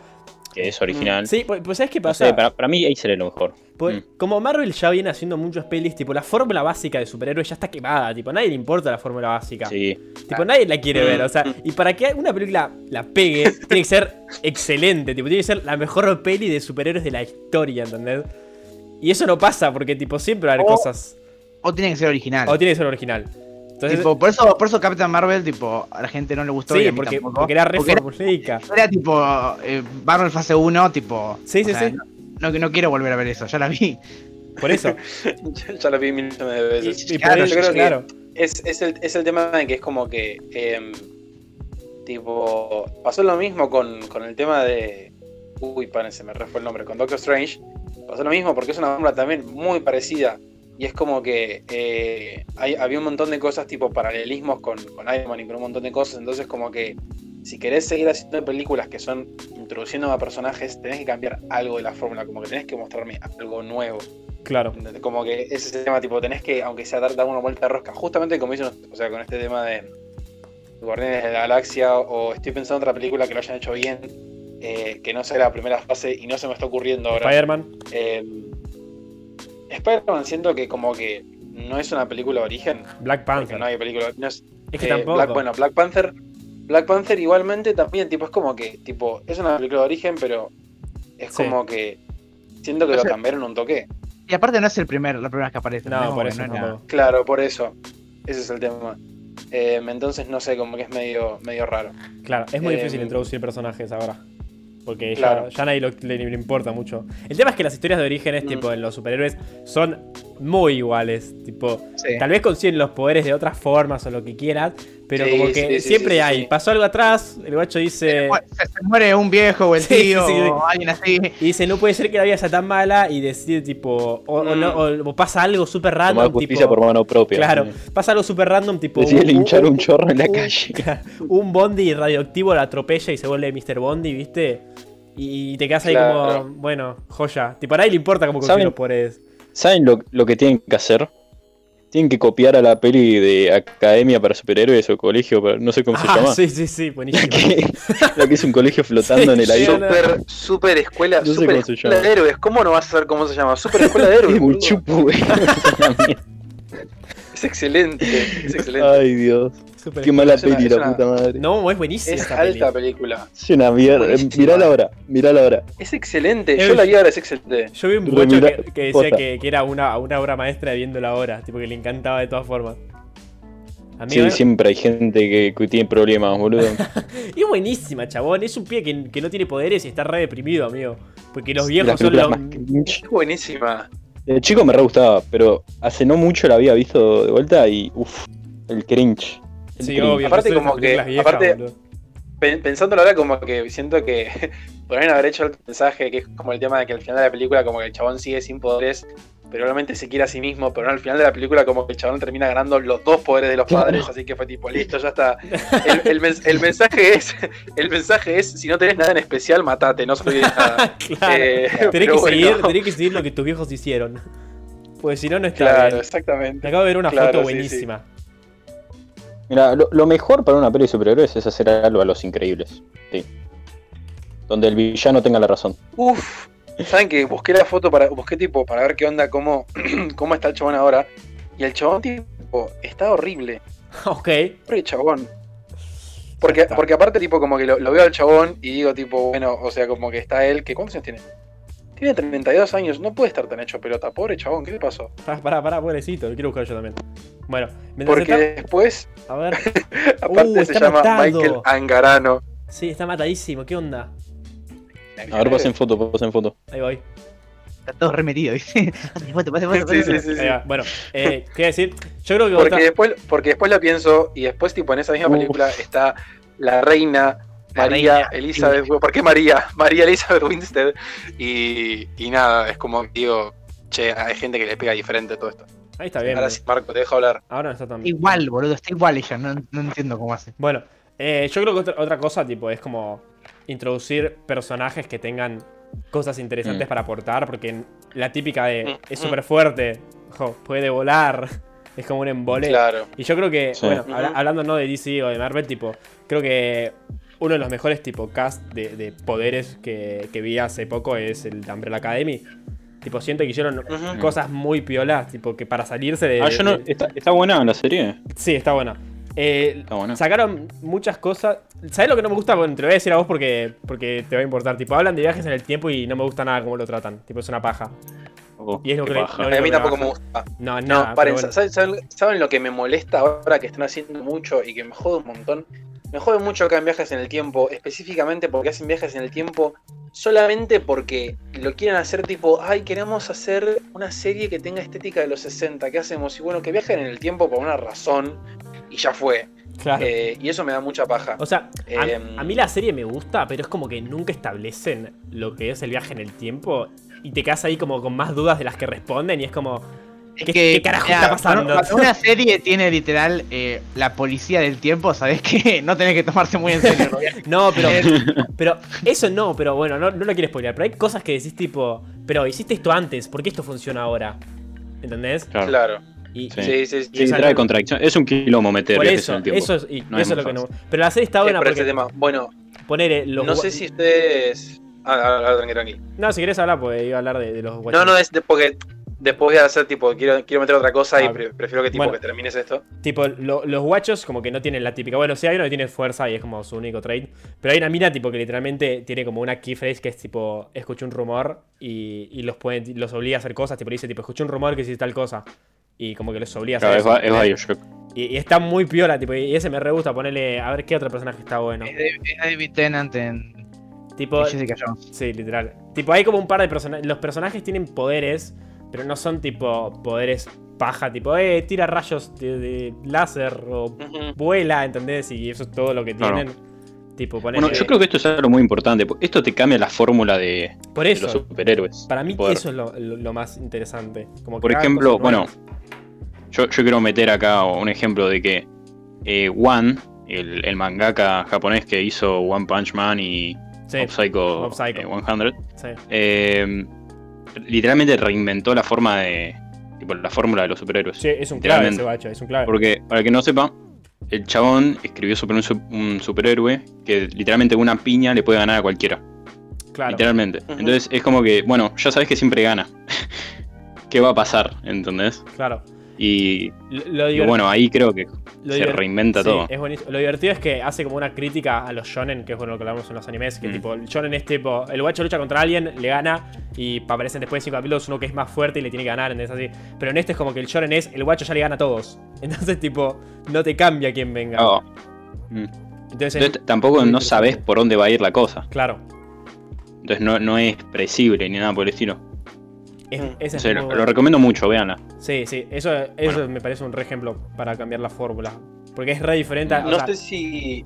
Que es original. Sí, pues pues, ¿sabes qué No pasa? sé, para, para mí ahí sale lo mejor. Pues, Mm. Como Marvel ya viene haciendo muchos pelis, tipo, la fórmula básica de superhéroes ya está quemada, tipo, a nadie le importa la fórmula básica. Sí, Tipo, nadie la quiere Mm. ver, o sea, y para que una película la pegue, (laughs) tiene que ser excelente, tipo, tiene que ser la mejor peli de superhéroes de la historia, ¿entendés? Y eso no pasa, porque, tipo, siempre va a haber O- cosas. O tiene que ser original. O tiene que ser original. Entonces, Tipo, por eso, por eso Captain Marvel, tipo, a la gente no le gustó. y sí, a mí porque, tampoco. porque era re Porque era, formulaica. era tipo eh, Marvel fase 1, tipo. Sí, sí, sea, sí. No, no, no quiero volver a ver eso, ya la vi. Por eso. (laughs) Ya, ya la vi millones de veces. Y, y Claro, por yo eso, creo que- claro. Es, es, el, es el tema de que es como que. em, tipo. Pasó lo mismo con, con el tema de. Uy, párense, me re fue el nombre. Con Doctor Strange. Pasó lo mismo porque es una fórmula también muy parecida. Y es como que eh, hay, había un montón de cosas, tipo paralelismos con, con Iron Man y con un montón de cosas. Entonces, como que si querés seguir haciendo películas que son introduciendo a personajes, tenés que cambiar algo de la fórmula. Como que tenés que mostrarme algo nuevo. Claro. Como que ese es el tema, tipo, tenés que, aunque sea dar, dar una vuelta de rosca, justamente como dicen, o sea, con este tema de Guardianes de la Galaxia, o estoy pensando en otra película que lo hayan hecho bien, eh, que no sea la primera fase y no se me está ocurriendo ahora. Spider-Man. Eh, Spider-Man siento que como que no es una película de origen, Black Panther. no hay película, no es, es que eh, tampoco. Black- bueno, Black Panther, Black Panther igualmente también, tipo, es como que, tipo, es una película de origen, pero es Sí. como que siento que O lo cambiaron un toque. Y aparte no es el primer, la primera vez que aparece. no, Como por eso no. Claro, por eso. Ese es el tema. Eh, entonces, no sé, como que es medio, medio raro. Claro, es muy Eh, difícil introducir personajes ahora. Porque Claro. ya, ya nadie lo- le, le importa mucho. El tema es que las historias de orígenes, Mm. tipo, en los superhéroes, son muy iguales. Tipo, Sí. tal vez consiguen los poderes de otras formas o lo que quieras, pero Sí, como que sí, siempre sí, sí, hay. sí. Pasó algo atrás, el guacho dice. Se, se muere un viejo o el (laughs) Sí, tío sí, sí. o alguien así. Y dice, no puede ser que la vida sea tan mala y decide, tipo. O, o Mm. no- o- o pasa algo súper random. justicia tipo, por mano propia. Claro, Sí. pasa algo súper random, tipo. Decide un- linchar un chorro en la un- calle. (laughs) un Bondi radioactivo la atropella y se vuelve Mr. Bondi, ¿viste? Y te quedas ahí Claro. como, bueno, joya. Tipo, a nadie le importa cómo ¿Saben? consigue los poderes. ¿Saben lo, lo que tienen que hacer? Tienen que copiar a la peli de Academia para Superhéroes o Colegio, para- no sé cómo se Ah, llama. sí, sí, sí, buenísimo. (laughs) que, la que es un colegio flotando en el aire. Super, super escuela, No sé super cómo se escuela llama. de héroes. ¿Cómo no vas a saber cómo se llama? Super escuela de (laughs) héroes. Es muy boludo. chupu, güey. (laughs) Es excelente, es excelente. Ay, Dios. Qué mala Es una- peli, es la una- puta madre. No, es buenísima es alta película. Es una mierda. Buenísima. Mirala ahora, mirala ahora. Es excelente. Eh, Yo la vi ahora, es excelente. Yo vi un mira- que, que decía que, que era una, una obra maestra de viendo la hora, tipo que le encantaba de todas formas. A mí Sí, siempre hay gente que, que tiene problemas, boludo. Y (laughs) es buenísima, chabón. Es un pibe que, que no tiene poderes y está re deprimido, amigo. Porque los viejos son los. Es buenísima. De chico me re gustaba, pero hace no mucho la había visto de vuelta y uff, el cringe. Sí, obvio. Aparte no como que- viejas, aparte- boludo. pensándolo ahora como que siento que (laughs) podrían haber hecho el mensaje que es como el tema de que al final de la película como que el chabón sigue sin poderes, pero realmente se quiere a sí mismo, pero no, al final de la película como que el chabón termina ganando los dos poderes de los Claro. padres, así que fue tipo, listo, ya está. El, el mens- el mensaje es, (laughs) el mensaje es, si no tenés nada en especial, matate, no olvides nada. (laughs) claro. Eh, tenés, que bueno, seguir, tenés que seguir lo que tus viejos hicieron. Porque si no, no está Claro, bien. exactamente. Acabo de ver una Claro, foto sí, buenísima. Mira, lo, lo mejor para una peli de superhéroes es hacer algo a los increíbles. Sí. Donde el villano tenga la razón. Uf, ¿saben que busqué la foto para busqué tipo para ver qué onda cómo (clears throat) cómo está el chabón ahora? Y el chabón tipo está horrible. (laughs) ok. Pobre chabón. Porque, porque aparte, tipo, como que lo, lo veo al chabón y digo, tipo, bueno, o sea, como que está él, que ¿cuántos años tiene? Tiene 32 años, no puede estar tan hecho pelota. Pobre chabón, ¿qué le pasó? Pará, pará, pará, pobrecito. Lo quiero buscar yo también. Bueno, Porque está- después, A ver. (laughs) aparte, Uh, se está llama matado. Michael Angarano. Sí, está matadísimo. ¿Qué onda? A ver, pasen foto, pasen foto. Ahí voy. Está todo remetido, (laughs) foto, pase foto, Sí, sí, sí. Bueno, eh, ¿qué decir? Yo creo que Porque otra- después, porque después la pienso y después, tipo, en esa misma Uf. película está la reina María reina. Elizabeth. ¿Por qué María? (laughs) María Elizabeth Winstead. Y, y nada, es como, digo, che, hay gente que le pega diferente todo esto. Ahí está bien. Ahora sí, Marco, te dejo hablar. Ahora no está tan bien. Igual, boludo, está igual ella, no, no entiendo cómo hace. Bueno, eh, yo creo que otra, otra cosa, tipo, es como introducir personajes que tengan cosas interesantes Mm. para aportar, porque la típica de Mm, es mm. súper fuerte, puede volar, (laughs) es como un embole. Claro. Y yo creo que, Sí. bueno, hablando no de DC o de Marvel, tipo, creo que uno de los mejores tipo cast de, de poderes que, que vi hace poco es el de Umbrella Academy. Tipo, siento que hicieron cosas muy piolas, tipo, que para salirse de... Ah, yo no. de- Está, está buena la serie. Sí, está buena. Eh, Está buena. Sacaron muchas cosas. ¿Sabes lo que no me gusta? Bueno, te lo voy a decir a vos porque, porque te va a importar. Tipo, hablan de viajes en el tiempo y no me gusta nada cómo lo tratan. Tipo, es una paja. Oh, Y es lo que- lo- a mí tampoco me gusta. No, No, nada. paren, bueno. ¿saben, saben- saben lo que me molesta ahora que están haciendo mucho y que me jode un montón? Me jode mucho acá en viajes en el tiempo, específicamente porque hacen viajes en el tiempo solamente porque lo quieren hacer tipo, ay, queremos hacer una serie que tenga estética de los 60, ¿qué hacemos? Y bueno, que viajen en el tiempo por una razón y ya fue. Claro. Eh, y eso me da mucha paja. o sea, a, em, a mí la serie me gusta, pero es como que nunca establecen lo que es el viaje en el tiempo. Y te quedas ahí como con más dudas de las que responden. Y es como. Es ¿Qué- qué carajo está pasando? Cuando, una serie tiene literal eh, la policía del tiempo, sabés que (laughs) no tenés que tomarse muy en serio. No, (laughs) pero. pero eso no, pero bueno, no, no lo quiero spoilear. Pero hay cosas que decís tipo. Pero hiciste esto antes, ¿por qué esto funciona ahora? ¿Entendés? Claro. Claro. Y, Sí. Sí, sí, sí. Y Sí, trae contradicción. Es un quilombo meter por eso, en el eso es, y No es eso es lo que no. Pero la serie está Eh, buena por ese porque tema. Bueno, poner los. no sé si ustedes. Ah, ah, ah, tranqui, tranqui. No, si querés hablar, pues iba a hablar de, de los No, no, es de- porque después voy a hacer tipo, quiero, quiero meter otra cosa y Ah, pre- prefiero que tipo bueno. que termines esto. Tipo, lo- los guachos como que no tienen la típica. Bueno, sí hay uno que tiene fuerza y es como su único trade. Pero hay una mina tipo que literalmente tiene como una key phrase que es tipo, escuché un rumor y, y los, pueden, los obliga a hacer cosas. Tipo, dice tipo, escuché un rumor que hiciste tal cosa. Y como que los obliga a hacer Claro, es, eso. Es Bioshock. y, y está muy piola, tipo, y ese me re gusta ponerle. A ver qué otro personaje está bueno. Es David Tennant en Tipo, Jessica Jones. Sí, literal. Tipo, hay como un par de personajes. Los personajes tienen poderes, pero no son tipo poderes paja, tipo, eh, tira rayos de, de láser o Ujú. vuela, ¿entendés? Y eso es todo lo que Claro. tienen. Tipo, ponele. Bueno, yo creo que esto es algo muy importante. Esto te cambia la fórmula de, Por de eso, los superhéroes. para mí Poder. eso es lo, lo- lo más interesante. Como que Por ejemplo, bueno, yo, yo quiero meter acá un ejemplo de que eh, One, el, el mangaka japonés que hizo One Punch Man y Sí, Psycho, Mob Psycho. eh, 100, sí. eh, literalmente reinventó la forma de. Tipo, la fórmula de los superhéroes. Sí, es un clave ese bacho, es un clave. Porque, para el que no sepa, el chabón escribió sobre un, su- un superhéroe que literalmente una piña le puede ganar a cualquiera. claro. Literalmente. Entonces es como que, bueno, ya sabes que siempre gana. (laughs) ¿Qué va a pasar? ¿Entendés? Claro. Y, Lo, bueno, ahí creo que se reinventa sí, todo. Es. Lo divertido es que hace como una crítica a los shonen, que es bueno lo que hablamos en los animes, que Mm. tipo, el shonen es tipo, el guacho lucha contra alguien, le gana y aparecen después de cinco capítulos uno que es más fuerte y le tiene que ganar, ¿entendés? Así. Pero en este es como que el shonen es, el guacho ya le gana a todos. (laughs) Entonces, tipo, no te cambia quién venga. Mm. Entonces, Entonces tampoco no interesante. sabes por dónde va a ir la cosa. claro. Entonces no, no es predecible ni nada por el estilo. Es, Mm. ese es lo, recomiendo mucho, véanla. Sí, sí, eso, eso me parece un re ejemplo para cambiar la fórmula. Porque es re diferente. a- o No sea, sé si.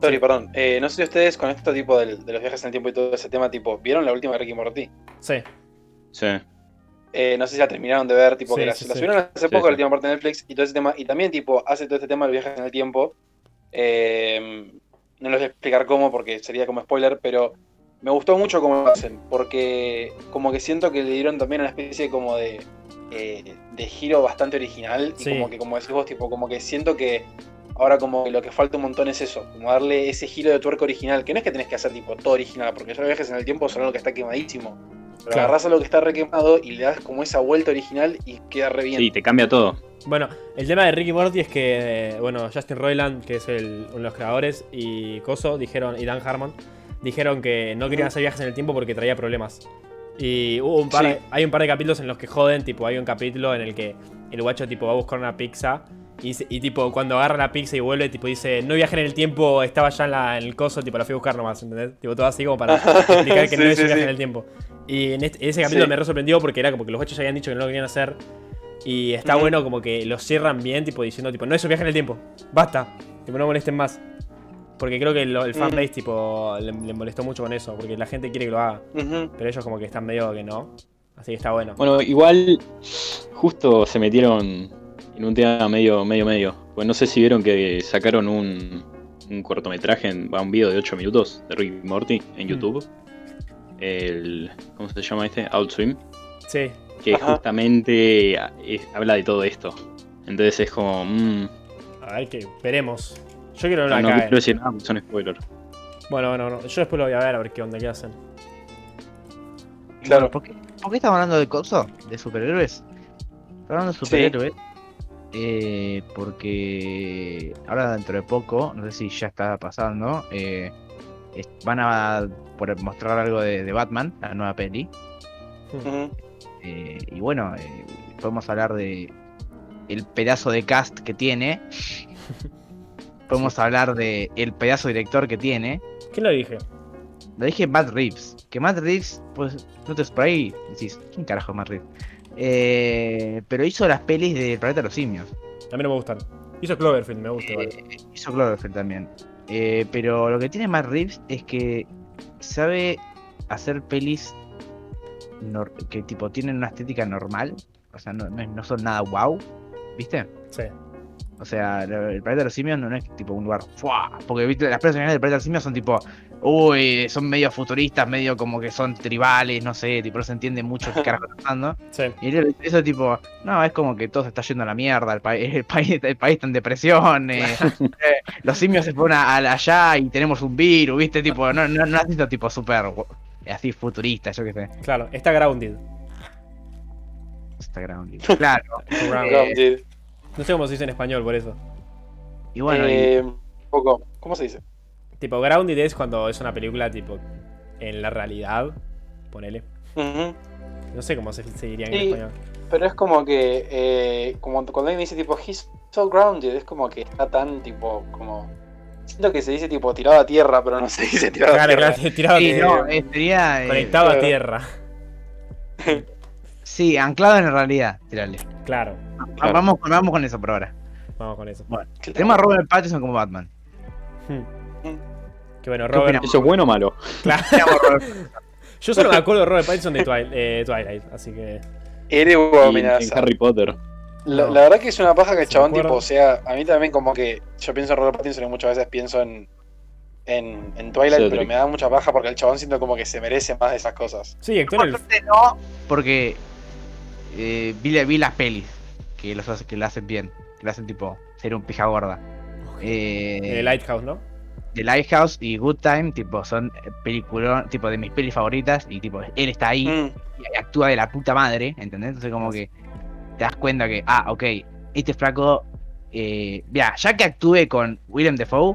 Sorry, perdón. Eh, no sé si ustedes con esto tipo del- de los viajes en el tiempo y todo ese tema, tipo, ¿vieron la última de Ricky Morty? Sí. Sí. Eh, no sé si la terminaron de ver, tipo, Sí, que la, sí, la sí. subieron hace poco, sí. la última parte de Netflix y todo ese tema. Y también, tipo, hace todo este tema de los viajes en el tiempo. Eh, no les voy a explicar cómo porque sería como spoiler, pero me gustó mucho cómo lo hacen. Porque como que siento que le dieron también una especie como de, eh, de giro bastante original. Y Sí. como que, como decís vos, tipo, como que siento que ahora como que lo que falta un montón es eso. Como darle ese giro de tuerca original. Que no es que tenés que hacer tipo todo original, porque ya los viajes en el tiempo son algo que está quemadísimo. Pero Claro. agarrás algo que está requemado y le das como esa vuelta original y queda re bien. Sí, te cambia todo. Bueno, el tema de Ricky Morty es que, eh, bueno, Justin Roiland, que es el- uno de los creadores, y Coso, dijeron, y Dan Harmon, dijeron que no querían hacer viajes en el tiempo porque traía problemas. Y hubo un par, Sí. hay un par de capítulos en los que joden, tipo, hay un capítulo en el que el guacho, tipo, va a buscar una pizza, y, tipo, cuando agarra la pizza y vuelve, tipo, dice, no viajé en el tiempo, estaba ya en, la- en el coso, tipo, la fui a buscar nomás, ¿entendés? Tipo, todo así como para (laughs) explicar que no Sí, es un viaje en el tiempo. Y en este- ese capítulo me re sorprendió porque era como que los guachos ya habían dicho que no lo querían hacer. Y está Ujú. bueno como que lo cierran bien, tipo diciendo, tipo, no es un viaje en el tiempo. Basta. Tipo, no molesten más. Porque creo que lo- el fanbase, tipo, le, le molestó mucho con eso. Porque la gente quiere que lo haga. Pero ellos como que están medio que no. Así que está bueno. Bueno, igual justo se metieron en un tema medio, medio, medio. Pues no sé si vieron que sacaron un, un cortometraje, en, va, un video de 8 minutos de Rick y Morty en Mm. YouTube. El, ¿Cómo se llama este? Outswim. Sí. Que Ajá. justamente habla de todo esto. Entonces es como... mm, A ver que veremos. Yo quiero no, verlo no acá. quiero decir nada, son spoilers. Bueno, bueno, no. Yo después lo voy a ver a ver qué onda, qué hacen. Claro. ¿Por qué, por qué estamos hablando de coso? ¿De superhéroes? Estamos hablando de superhéroes. eh, porque ahora dentro de poco, no sé si ya está pasando, eh, es- van a por- mostrar algo de, de Batman, la nueva peli. Eh, y bueno, eh, podemos hablar de el pedazo de cast que tiene. (laughs) Podemos hablar de el pedazo de director que tiene. ¿Quién lo dije? Lo dije Matt Reeves. Que Matt Reeves, pues, no te por ahí decís, ¿quién carajo es Matt Reeves? Eh, pero hizo las pelis de Planeta de los Simios. No me gustan. Hizo Cloverfield, me gusta. Eh, hizo Cloverfield también. Eh, pero lo que tiene Matt Reeves es que sabe hacer pelis que tipo tienen una estética normal. O sea, no- no son nada wow. ¿Viste? Sí. O sea, el planeta de los simios no es tipo un lugar. ¡fua! Porque ¿viste? las pelis originales del planeta de los simios son tipo. Uy, son medio futuristas, medio como que son tribales, no sé, tipo, no se entiende mucho qué carajo está pasando. (laughs) Sí. Y eso tipo, no, es como que todo se está yendo a la mierda, el, pa- el país, el país está en depresión, eh, (laughs) eh, los simios se fueron a- a- allá y tenemos un virus, viste, tipo, no, no, no has visto tipo súper así futurista, yo qué sé. Claro, está grounded. Está grande. Claro. Grounded. Grounded. No sé cómo se dice en español por eso. Y bueno, Eh, un poco. ¿Cómo se dice? Tipo, grounded es cuando es una película tipo en la realidad. Ponele. No sé cómo se, se diría en Sí. español. Pero es como que. eh, como cuando alguien dice tipo, he's so grounded, es como que está tan tipo. como. Siento que se dice tipo tirado a tierra, pero no se dice tirado a tierra. claro, (laughs) tirado a tierra. no, eh, sería. eh, Conectado a tierra. (laughs) sí, anclado en la realidad, tirarle. Claro. Claro. Vamos, con- vamos con eso por ahora. Vamos con eso. Bueno, tenemos a Robert Pattinson como Batman. Que bueno, ¿Qué Robert. opinamos? ¿Eso es bueno o malo? Claro. Robert- (laughs) Yo solo me acuerdo de Robert Pattinson de Twilight, eh, Twilight, así que. Eres amenaza. Harry Potter. La, No. la verdad que es una paja que el chabón, tipo, o sea, a mí también como que yo pienso en Robert Pattinson y muchas veces pienso en, en, en Twilight, Cedric. pero me da mucha paja porque el chabón siento como que se merece más de esas cosas. Sí, actuó Por en el. no, porque eh, vi, vi las pelis que los hace- que lo hacen bien, que lo hacen tipo ser un pija gorda. Eh, Lighthouse, ¿no? The Lighthouse y Good Time, tipo, son películas, tipo, de mis pelis favoritas, y tipo, él está ahí Mm, y actúa de la puta madre, ¿entendés? Entonces como que te das cuenta que, ah, ok, este flaco, eh, mira, ya que actúe con William Defoe,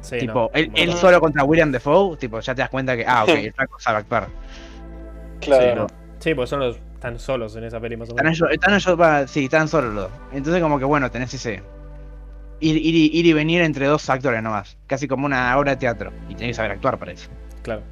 Sí, tipo, no. él, él solo contra William Defoe, tipo, ya te das cuenta que, ah, ok, el flaco sabe actuar. (laughs) claro. Sí, porque son los tan solos en esa peli más o Están menos. ellos, están ellos, va, sí, están solos los dos. Entonces como que bueno, tenés ese... Ir, ir y- ir y venir entre dos actores nomás. Casi como una obra de teatro. Y tenés que saber actuar para eso. Claro.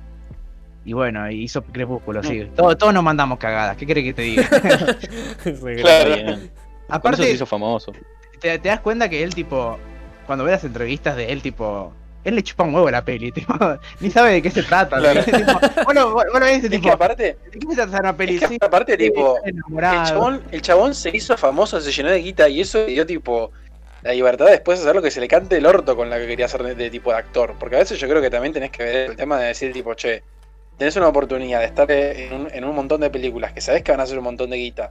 Y bueno, hizo Crepúsculo, sí. Todos, todos nos mandamos cagadas. ¿Qué querés que te diga? (laughs) (laughs) Claro. Bien. Con eso se Aparte, hizo famoso. te, te das cuenta que él tipo... Cuando ves las entrevistas de él tipo... él le chupa un huevo la peli, (laughs) tipo, ni sabe de qué se trata. Claro. tipo, bueno, bueno, ese Es tipo, que aparte, ¿de qué se trata una peli? es que aparte sí, tipo, el chabón, el chabón se hizo famoso, se llenó de guita y eso le dio tipo la libertad de después hacer lo que se le cante el orto con la que quería hacer de, de tipo de actor. Porque a veces yo creo que también tenés que ver el tema de decir tipo, che, tenés una oportunidad de estar en un, en un montón de películas que sabés que van a hacer un montón de guita.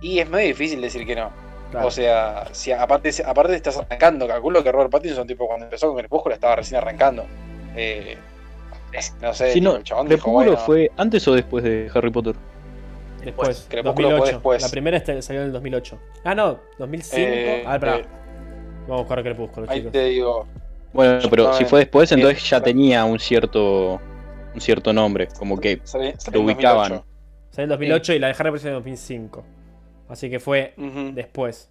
Y es medio difícil decir que no. Claro. O sea, si aparte, aparte estás arrancando, calculo que Robert Pattinson, tipo, cuando empezó con Crepúsculo estaba recién arrancando. Eh, no sé, Si no, el chabón dijo, ¿Crepúsculo bueno, fue antes o después de Harry Potter? Después, Crepúsculo fue 2008. después. La primera este- salió en el 2008. Ah, no, 2005. Eh, a ver, pará. eh, Vamos a buscar Crepúsculo, ahí chicos. te digo, Bueno, pero si fue después, entonces ya tenía un cierto un cierto nombre, como que en ubicaban. 2008. Salió en 2008 y la de Harry Potter en 2005. Así que fue después.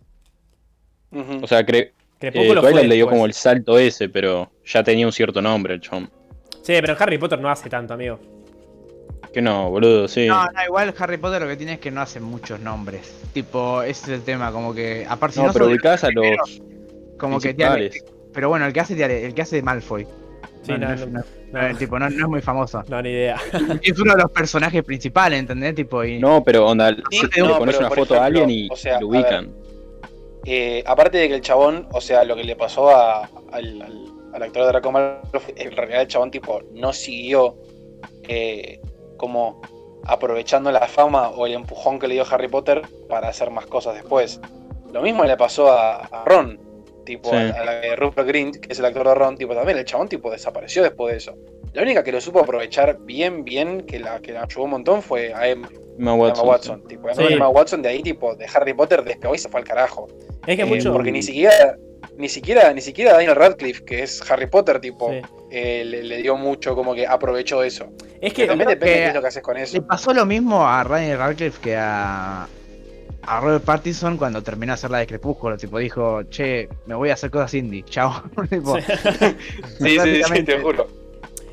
ujú. O sea, cre eh, Crepúsculo fue Twilight le dio después. como el salto ese, pero ya tenía un cierto nombre el chon. Sí, pero Harry Potter no hace tanto, amigo. Que no, boludo, sí. No, no, igual Harry Potter lo que tiene es que no hace muchos nombres. Tipo, ese es el tema, como que, aparte si No, no pero ubicás a los como que principales. pero bueno, el que hace el que hace de Malfoy. Sí, no, no, no es- no, no- no. no, el tipo, no, no es muy famoso. No, ni idea. (laughs) Es uno de los personajes principales, ¿entendés? Tipo, y No, pero onda, Sí, si no, le pones pero, una foto a alguien y o sea, lo ubican. Eh, aparte de que el chabón, o sea, lo que le pasó a- al, al- al actor de Draco Malfoy, en realidad el chabón tipo no siguió eh, como aprovechando la fama o el empujón que le dio Harry Potter para hacer más cosas después. Lo mismo le pasó a, a Ron, tipo Sí. a, la de Rupert Grint, que es el actor de Ron, tipo también el chabón tipo desapareció después de eso. La única que lo supo aprovechar bien, bien, que la que la ayudó un montón fue a Emma, Emma Emma Watson. Watson. Tipo, Sí. Emma Watson de ahí, tipo, de Harry Potter despegó y se fue al carajo. Es que Eh, mucho. Porque ni siquiera, ni siquiera, ni siquiera Daniel Radcliffe, que es Harry Potter, tipo, Sí. eh, le, le dio mucho, como que aprovechó eso. Es Que que. también depende que de qué es lo que haces con le eso. pasó lo mismo a Ryan Radcliffe que a a Robert Pattinson cuando terminó de hacer la de Crepúsculo, tipo dijo, che, me voy a hacer cosas indie, chao. (laughs) Tipo, Sí. (laughs) Sí, sí, sí, te juro.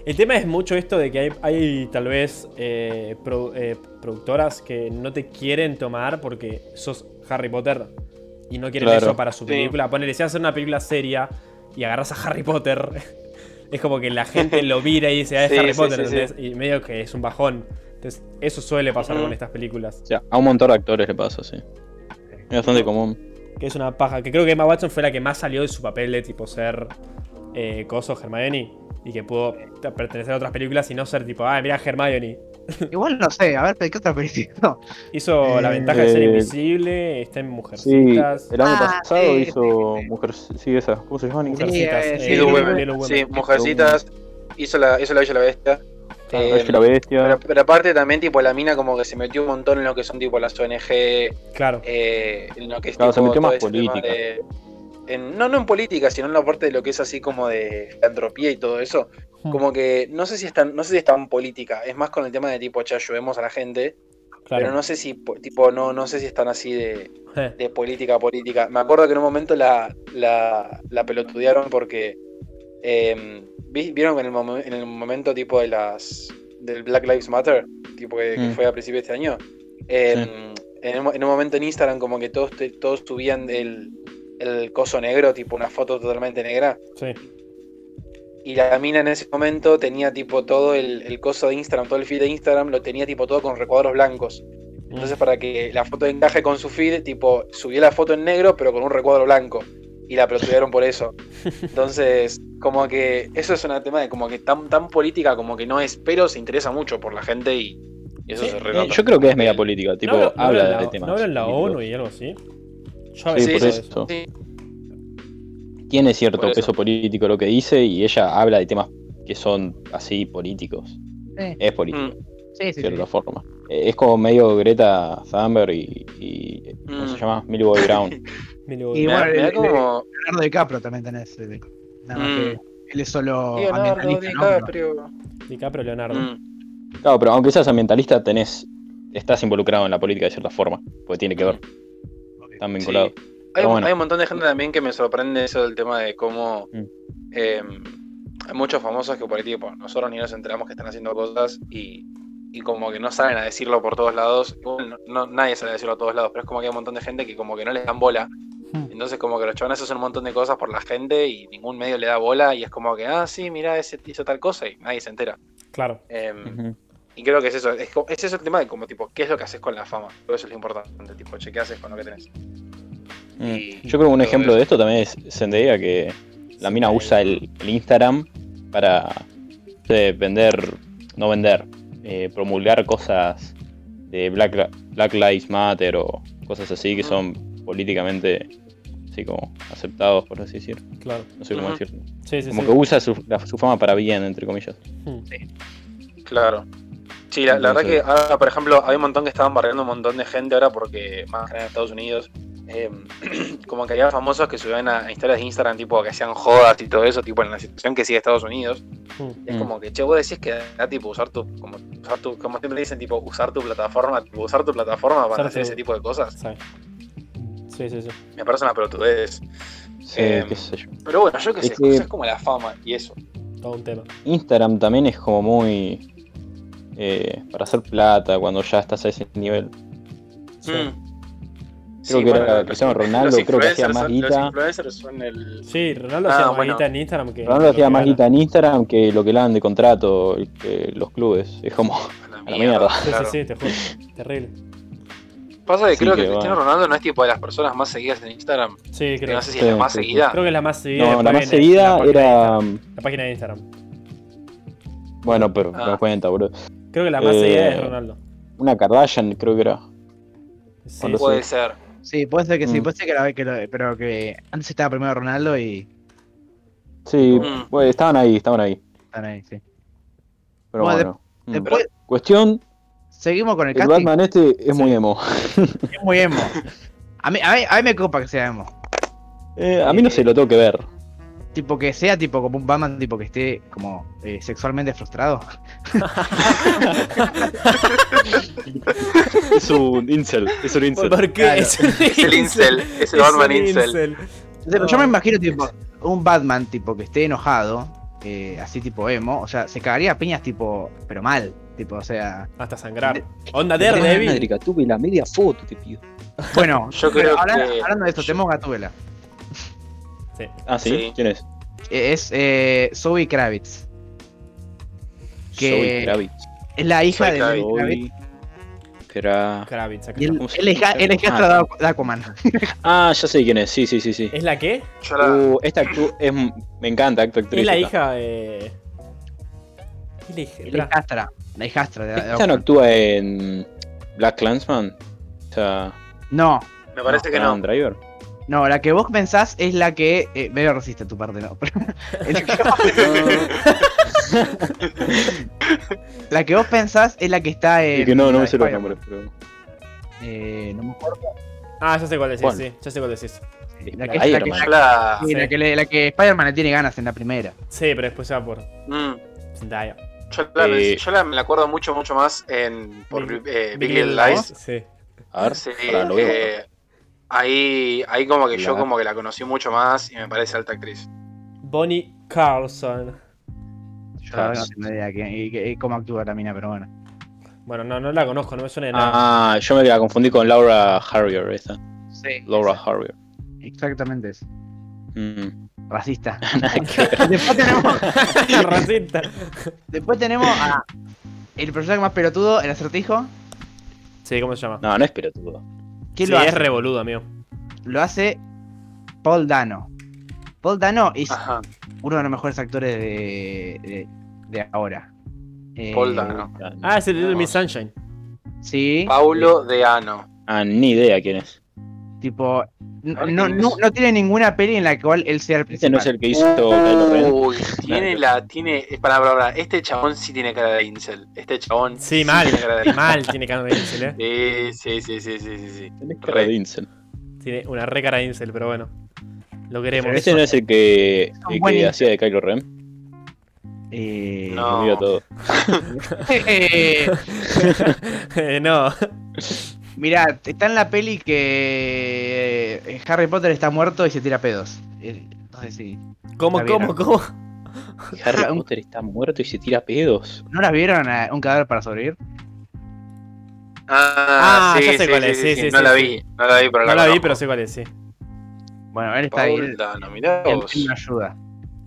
El tema es mucho esto de que hay, hay tal vez eh, pro- eh, productoras que no te quieren tomar porque sos Harry Potter y no quieren Claro. eso para su Sí. película. Ponele, si hacer una película seria y agarras a Harry Potter, (laughs) es como que la gente lo mira y dice, ah, es Sí, Harry sí, Potter, sí, sí. ¿entendés? Y medio que es un bajón. Entonces, eso suele pasar con estas películas. O sea, a un montón de actores le pasa, sí. Es bastante común. Que es una paja. Que creo que Emma Watson fue la que más salió de su papel de tipo ser eh, Coso Hermione. Y que pudo pertenecer a otras películas y no ser tipo, ah, mira Hermione. (laughs) igual no sé, a ver, ¿qué otra película? (laughs) Hizo la Eh, ventaja de ser eh, invisible, está en Sí, Mujercitas. el año Ah, pasado sí, hizo sí, sí. Mujer. Sí, esa. ¿Cómo se llama? Mujercitas. Sí, eh, eh, sí. Sí, Mujercitas hizo la, hizo la Bella la Bestia. Eh, la Bestia. pero, pero aparte también, tipo, la mina como que se metió un montón en lo que son, tipo, las ONG, Claro. eh, en lo que es Claro, se tipo, metió todo más ese tema política. de- en- no, no en política, sino en la parte de lo que es así como de filantropía y todo eso. Hmm. Como que no sé si es tan, no sé si es tan política, es más con el tema de tipo, che, ayudemos a la gente, Claro. pero no sé si po- tipo, no, no sé si están así de, Eh, de política a política. Me acuerdo que en un momento la, la, la pelotudearon porque eh, vi- vieron en el, momen- en el momento tipo de las del Black Lives Matter, tipo que, que Mm. fue a principios de este año, eh, en, en un momento en Instagram como que todos te- todos subían el, el coso negro, tipo una foto totalmente negra. sí. Y la mina en ese momento tenía tipo todo el, el coso de Instagram, todo el feed de Instagram, lo tenía tipo todo con recuadros blancos. Entonces para que la foto encaje con su feed, tipo, subió la foto en negro pero con un recuadro blanco. Y la pelotudearon por eso. Entonces, como que eso es un tema de como que tan, tan política como que no es, pero se interesa mucho por la gente y, y eso Sí, se Eh, renota. yo creo que es media política, tipo, ¿No habla- no habla de temas. ¿No habla en la. ONU y algo así? Yo Sí, por eso. Sí, Tiene cierto peso político lo que dice y ella habla de temas que son así políticos. Sí, Es político, Mm, sí, de sí. cierta sí. forma. Eh, Es como medio Greta Thunberg y, y- ¿cómo Mm. se llama? Millie Bobby Brown. (laughs) Me lo- Y bueno, me da el- como Leonardo DiCaprio también tenés. Nada más Mm. que él es solo Leonardo ambientalista, ¿no? Pero- DiCaprio. Leonardo. Mm, Claro, pero aunque seas ambientalista, tenés, estás involucrado en la política de cierta forma, porque tiene que ver, están vinculados. Hay, Pero bueno. hay un montón de gente también que me sorprende eso del tema de cómo Mm. eh, hay muchos famosos que por ahí tipo, nosotros ni nos enteramos que están haciendo cosas y, y como que no salen a decirlo por todos lados. No, no- nadie sale a decirlo a todos lados, pero es como que hay un montón de gente que como que no les dan bola. Hmm. Entonces como que los chavales hacen un montón de cosas por la gente y ningún medio le da bola y es como que, ah, sí, mira, ese hizo tal cosa y nadie se entera. Claro. Em. Y creo que es eso, es, es eso el tema de como tipo, ¿qué es lo que haces con la fama? Todo eso es lo importante, tipo, che, ¿qué haces con lo que tenés? Mm. Y- Yo creo que un ejemplo eso. de esto también es Zendaya, que la mina usa el, el Instagram para vender, no vender, eh, promulgar cosas de Black, Black Lives Matter o cosas así que son políticamente así como aceptados, por así decir. Claro. No sé cómo Ujú. decirlo. Sí, sí, Como sí. que usa su, la- su fama para bien, entre comillas. Hmm. Claro. Sí, la, la verdad que ahora, por ejemplo, hay un montón que estaban barriendo un montón de gente ahora porque, más que nada en Estados Unidos, eh, (clears throat) como que había famosos que subían a, a historias de Instagram, tipo que hacían jodas y todo eso, tipo en la situación que sigue Estados Unidos. Hmm. Es Mm. como que, che, vos decís que da tipo usar tu, como, usar tu, como siempre dicen, tipo usar tu plataforma, tipo, usar tu plataforma para Usar hacer tu- ese tipo de cosas. Sí. Sí, sí, sí. Me parece una pelotudez. Sí, Eh, qué sé yo. Pero bueno, yo qué Es sé, que- es como la fama y eso. Todo un tema. Instagram también es como muy eh, para hacer plata cuando ya estás a ese nivel. Sí. Mm. Creo que era Cristiano Ronaldo, creo que hacía más son- guita. Los influencers son el... Sí, Ronaldo Ah, hacía más bueno. guita en Instagram que. Ronaldo lo hacía que más guita en Instagram que lo que le dan de contrato que los clubes. Es como. A la (laughs) mierda. Sí, claro. sí, sí, te juro. Terrible. Pasa que Sí, creo que que va. Cristiano Ronaldo no es tipo de las personas más seguidas en Instagram. Sí, Que creo. no sé si Sí, es la más sí, seguida. Creo que es la más seguida. No, la más seguida la era. Instagram. La página de Instagram. Bueno, pero Ah. me das cuenta, bro. Creo que la más Eh, seguida es Ronaldo. Una Kardashian, creo que era. Sí. Puede ser. Sí, puede ser que sí, Mm. puede ser que, la, que lo- pero que antes estaba primero Ronaldo y Sí, Mm. estaban ahí, estaban ahí. están ahí, sí. Pero Bueno, bueno. Mm. Después Cuestión: seguimos con el el casting. Batman este es Sí. muy emo. Es muy emo. A mí, a, mí, a mí me copa que sea emo. Eh, a mí no se lo tengo que ver. Tipo que sea tipo como un Batman tipo que esté como eh, sexualmente frustrado. (laughs) Es un incel, es un incel. ¿Por qué? Claro. Es, un Es el incel, es el Es Batman incel. Yo me imagino tipo un Batman tipo que esté enojado, eh, así tipo emo, o sea, se cagaría a piñas tipo, pero mal, tipo, o sea, Hasta sangrar. Onda Madre, Daredevil. tuve la media foto, te pido. bueno, (laughs) Yo creo hablando, que- hablando de esto, tenemos Gatúbela. Sí. Ah, ¿sí? Sí. ¿Quién es? Eh, Es eh, Zoe Kravitz. Que- Zoe Kravitz. Es la hija Zoe de Kravitz. Zoe Kravitz. Zoe Kra- Kravitz. acá Y él, está. ¿Cómo se él es, ga- él es hijastro Ah. de- Aquaman. (laughs) Ah, ya sé quién es, sí, sí, sí, sí. ¿Es la qué? Uh, esta actú es, me encanta, acto actriz. Es la esta. hija de. ¿Qué le dije? La hijastra. La hijastra de, de Esta no actúa en Black Clansman. O sea, No, me parece que Adam no. Driver. no, la que vos pensás es la que. Eh, medio resiste tu parte, no. pero- (laughs) (laughs) la, que vos, (laughs) la que vos pensás es la que está en. Y que no, no me sé los nombres, pero. Eh, no me acuerdo. Ah, ya sé cuál decís, sí. Ya sé cuál decís. La que, la que, la... sí, la que, le- la que Spider-Man le tiene ganas en la primera. Sí, pero después se va por Mm, Zendaya. yo la, Eh, yo la- me la acuerdo mucho, mucho más en por Big- eh, Big Big Little Lies. Sí. A ver, Sí, eh, ahí, ahí como que yo como que la conocí mucho más y me parece alta actriz. Bonnie Carlson. Yo no tengo idea y- cómo actúa la mina, pero bueno. Bueno, no, no la conozco, no me suena de nada. Ah, yo me la confundí con Laura Harrier, esta. Sí. Laura Harrier. Exactamente eso. Mm. Racista. (laughs) (laughs) Después tenemos, (laughs) Racista. después tenemos a el personaje más pelotudo, el acertijo. Sí, ¿cómo se llama? No, no es pelotudo. ¿Quién sí, lo es revoludo, amigo. Lo hace Paul Dano. Paul Dano es Ajá, uno de los mejores actores de, de, de ahora. Eh, Paul Dano. Ah, es el Little No. Miss Sunshine. Sí. Paulo de Ano. Ah, ni idea quién es. Tipo, no, no, no, tiene ninguna peli en la cual él sea el Este principal. no es el que hizo. Uy, tiene la, tiene, es para para, este chabón sí tiene cara de incel. Este chabón Sí, mal. tiene cara de (laughs) Mal tiene cara de incel, eh. Sí, sí, sí, sí, sí, sí, sí. Tenés cara de incel. Tiene una re cara de incel, pero bueno. Lo queremos. Este no es el que, el hacía de Kylo Ren. Eh, No. Mira todo. eh, no. (laughs) mirá, está en la peli que eh, Harry Potter está muerto y se tira pedos. Eh, Entonces sí. ¿Cómo, Está bien, cómo, cómo? (laughs) Harry un- Potter está muerto y se tira pedos. ¿No las vieron a un cadáver para sobrevivir? Ah, Ah, sí, ya sé sí, cuál es, sí, sí, sí, sí, No sí, la sí. vi, no la vi, pero No la la vi, pero sé cuál es, sí. Bueno, él está ahí. Paul Dano, mirá Él vos. me ayuda.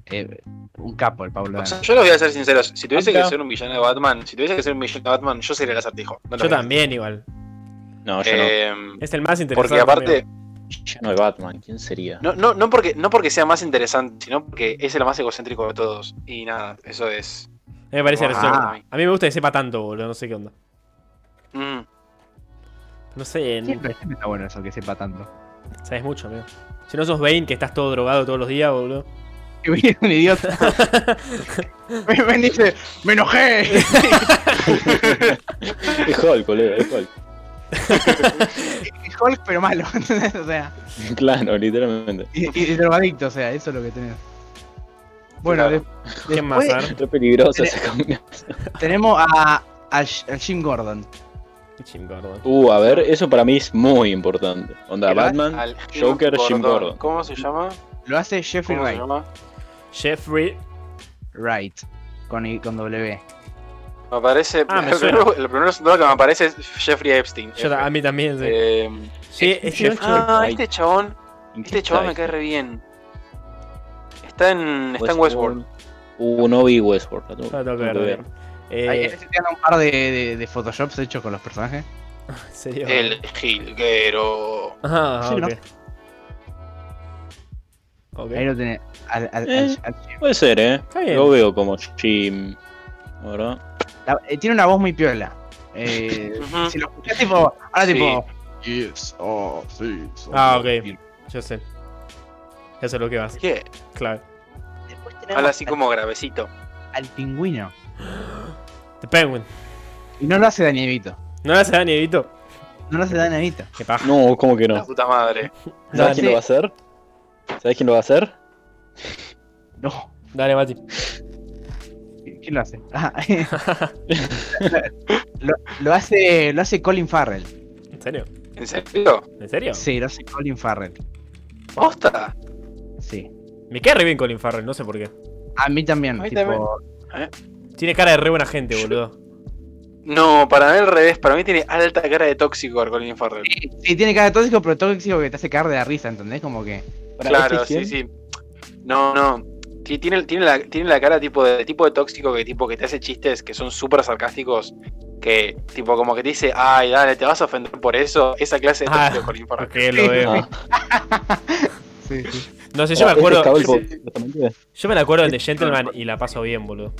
Eh, un capo el Pablo O sea, yo les voy a ser sinceros, si tuviese Acá. que ser un villano de Batman, si tuviese que ser un villano de Batman, yo sería el acertijo. No Yo también igual. No, yo no. Eh, Es el más interesante. porque aparte, Ya no es Batman, ¿quién sería? no, no, no, porque, no porque sea más interesante, sino porque es el más egocéntrico de todos. Y nada, eso es. A mí me parece Ah. gracioso. A mí me gusta que sepa tanto, boludo. No sé qué onda. Mm. No sé, n- Siempre, siempre está bueno eso que sepa tanto. sabes mucho, amigo. Si no sos Bane, que estás todo drogado todos los días, boludo. Que viene un idiota. (laughs) me, dice, me enojé. Es Hulk, colega, es Hulk. (laughs) Es Hulk, pero malo. ¿entendés? (laughs) o sea, Claro, literalmente. y, y drogadicto, o sea, eso es lo que tenés. Bueno, Claro. de- ¿Quién más? después. Está peligrosa esa combinación. tenemos a, a, a Jim Gordon. Jim Gordon. Uh, a ver, eso para mí es muy importante. Onda, Batman, Al Joker, Jim Gordon. ¿Cómo se llama? Lo hace Jeffrey ¿Cómo se Wright. llama? Jeffrey. Wright. Con, I- con W. Me aparece. Ah, me el, primero, el primero nombre que me aparece es Jeffrey Epstein. Yo, a mí también, sí. Eh, sí, este Jeff- ah, Wright. este chabón. ¿En Este chabón me cae re bien. Está en, está en Westworld. Uh, no vi Westworld. la tengo- Ah, tengo que tengo ver. Eh, este tiene un par de, de, de photoshops hechos con los personajes. (laughs) ¿En serio? El Gilguero. Ah, Sí, ok. ¿no? Ok. Ahí lo tenés. Al, al- Eh. al-. Puede ser, eh. Está bien. Lo veo como Jim. ¿Verdad? La- eh, tiene una voz muy piola. Eh, si lo escuchás tipo. Ahora Sí. tipo. Yes, oh, sí. so Ah, good". ok. Yo sé. Ya sé lo que vas. ¿Qué? Claro. Habla así al- como gravecito. al pingüino. The Penguin. Y no lo hace Dani Evito. ¿No le hace daño, Evito? No lo hace Dani Evito. Qué paja. No, ¿cómo que La no? puta madre. (laughs) ¿Sabes Dale, quién lo va a hacer? ¿Sabes quién lo va a hacer? No. dale, Mati. ¿Quién lo hace? Ah, (laughs) lo, lo hace. Lo hace Colin Farrell. ¿En serio? ¿En serio? ¿En serio? Sí, lo hace Colin Farrell. ¿Posta? Sí. Me cae re bien Colin Farrell, no sé por qué. A mí también. A mí tipo, Tiene cara de re buena gente, boludo. No, para mí al revés. Para mí tiene alta cara de tóxico el Colin Farrell. Sí, sí, tiene cara de tóxico, pero tóxico que te hace caer de la risa, ¿entendés? Como que. Claro, ¿Este sí, sí. No, no. Ti- Tiene, tiene, la, tiene la cara tipo de tipo de tóxico que tipo que te hace chistes que son súper sarcásticos. Que tipo como que te dice, ay, dale, te vas a ofender por eso. Esa clase de Ah, tóxico de Colin Farrell. Porque lo veo. Ah, (laughs) Sí, sí. No sé, yo me este acuerdo. es Yo, me la acuerdo de The Gentleman y la paso bien, boludo.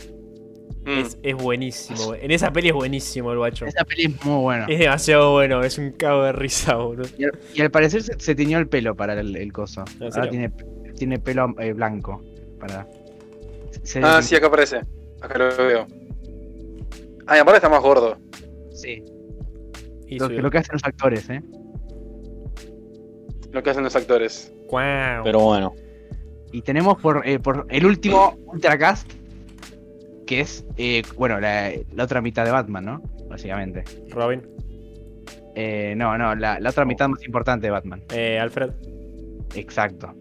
Mm. Es, es buenísimo. En esa peli es buenísimo el guacho. Esa peli es muy buena. Es demasiado bueno, es un cago de risa, boludo. Y al, y al parecer se, se tiñó el pelo para el, el coso. ¿En Ahora serio? tiene, tiene pelo eh, blanco. Para. se- Ah, sí, acá aparece. Acá lo veo. Ah, y aparte está más gordo. sí. Y Lo, que- lo que hacen los actores, ¿eh? Lo que hacen los actores. Pero bueno. Y tenemos por, eh, por el último Ultracast, que es, eh, bueno, la, la otra mitad de Batman, ¿no? Básicamente. Robin. Eh, no, no, la, la otra mitad más importante de Batman. Eh, Alfred. Exacto.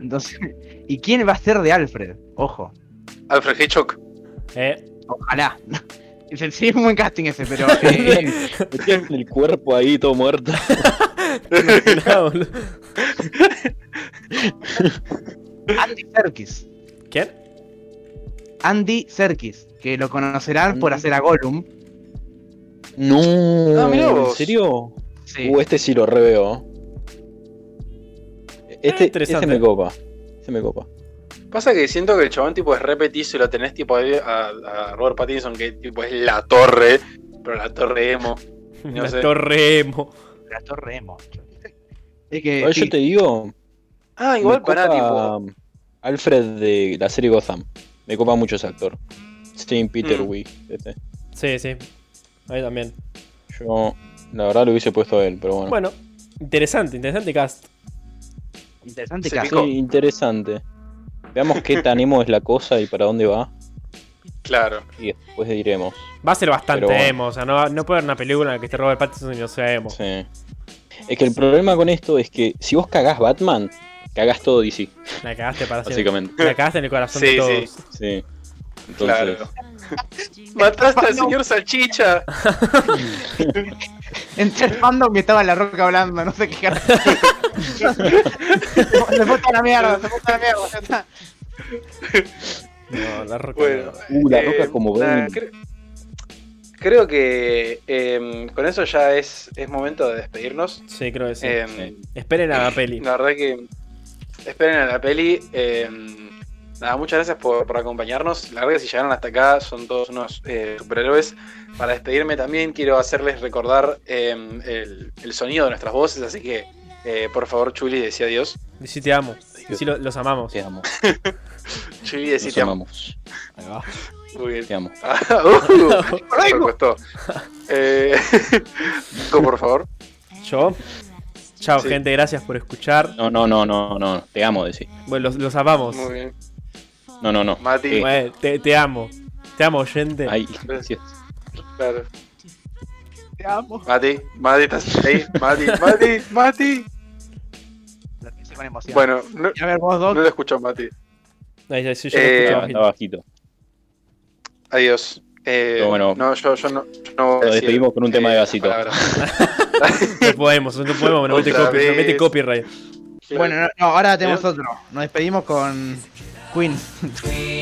Entonces, (laughs) ¿y quién va a ser de Alfred? Ojo, Alfred Hitchcock. Eh. ojalá. Sí, es un buen casting ese, pero. (laughs) eh, Tiene el cuerpo ahí todo muerto. (laughs) no, boludo. Andy Serkis. ¿Quién? Andy Serkis, que lo conocerán por hacer a Gollum. No, Ah, mirá ¿en serio? Sí. Uh, este sí lo reveo. Este, este interesante. me copa. Este me copa. Pasa que siento que el chabón tipo es repetizo y lo tenés tipo ahí a, a Robert Pattinson que tipo es la torre, pero la torre emo. (laughs) No la sé. Torre Emo. La Torre Emo. Es que. Sí, yo te digo, Ah, igual para tipo. Alfred de la serie Gotham. Me copa mucho ese actor. Saint Peter Mm. Wick. este. Sí, sí. Ahí también. Yo, la verdad, lo hubiese puesto a él, pero bueno. Bueno, interesante, interesante cast. Interesante Se picó. Sí, interesante. Veamos qué tan emo es la cosa y para dónde va. Claro. Y después diremos. Va a ser bastante bueno. emo, o sea, no, no puede haber una película en la que esté Robert Pattinson y no sea emo. Sí. Es que el problema con esto es que si vos cagás Batman, cagás todo DC, La cagaste para básicamente. La cagaste en el corazón Sí, de todos. sí. Sí. Entonces, Claro. Mataste al señor Salchicha. (laughs) Entre el fandom que estaba la roca hablando, no sé qué cara. (laughs) se fue toda la mierda, se fue toda la mierda. ya está. No, la roca. Bueno, Uh, la eh, roca como nada, ven. cre- creo que em, con eso ya es, es momento de despedirnos. Sí, creo que sí. Em, Sí. Esperen a la peli. La verdad que esperen a la peli. em, nada, muchas gracias por, por acompañarnos. La verdad que si llegaron hasta acá son todos unos eh, superhéroes. Para despedirme también quiero hacerles recordar em, el, el sonido de nuestras voces, así que eh, por favor Chuli decía adiós. Sí, te amo. Sí, lo- los amamos. Te amo. (laughs) Chuli decía Nos te amo. amamos. Ahí va. Muy bien. Te amo. (laughs) Ah, uh. (laughs) Eh, por favor. Yo. Chao, Sí. gente. Gracias por escuchar. No, no, no, no, no. Te amo, decir. Bueno, los, los amamos. Muy bien. No, no, no. Mati. Eh, Bueno, te, te amo. Te amo, oyente. Ay, gracias. Claro. Te amo. Mati, Mati, ¿estás ahí? Mati, Mati, Mati. Lo. Bueno, no, a ver, vos dos. no lo escucho, Mati. Ahí, ahí, sí, yo lo Eh, escucho Está, bajito. Adiós. Eh, Pero bueno. no, yo, yo no, yo no voy a Nos decir, despedimos con un tema de eh, Gasito. palabras. (laughs) (laughs) No podemos, no podemos, nos mete, copy- nos mete copyright. Bueno, no, no, ahora tenemos ¿Eh? otro. Nos despedimos con Queen. Queen (laughs)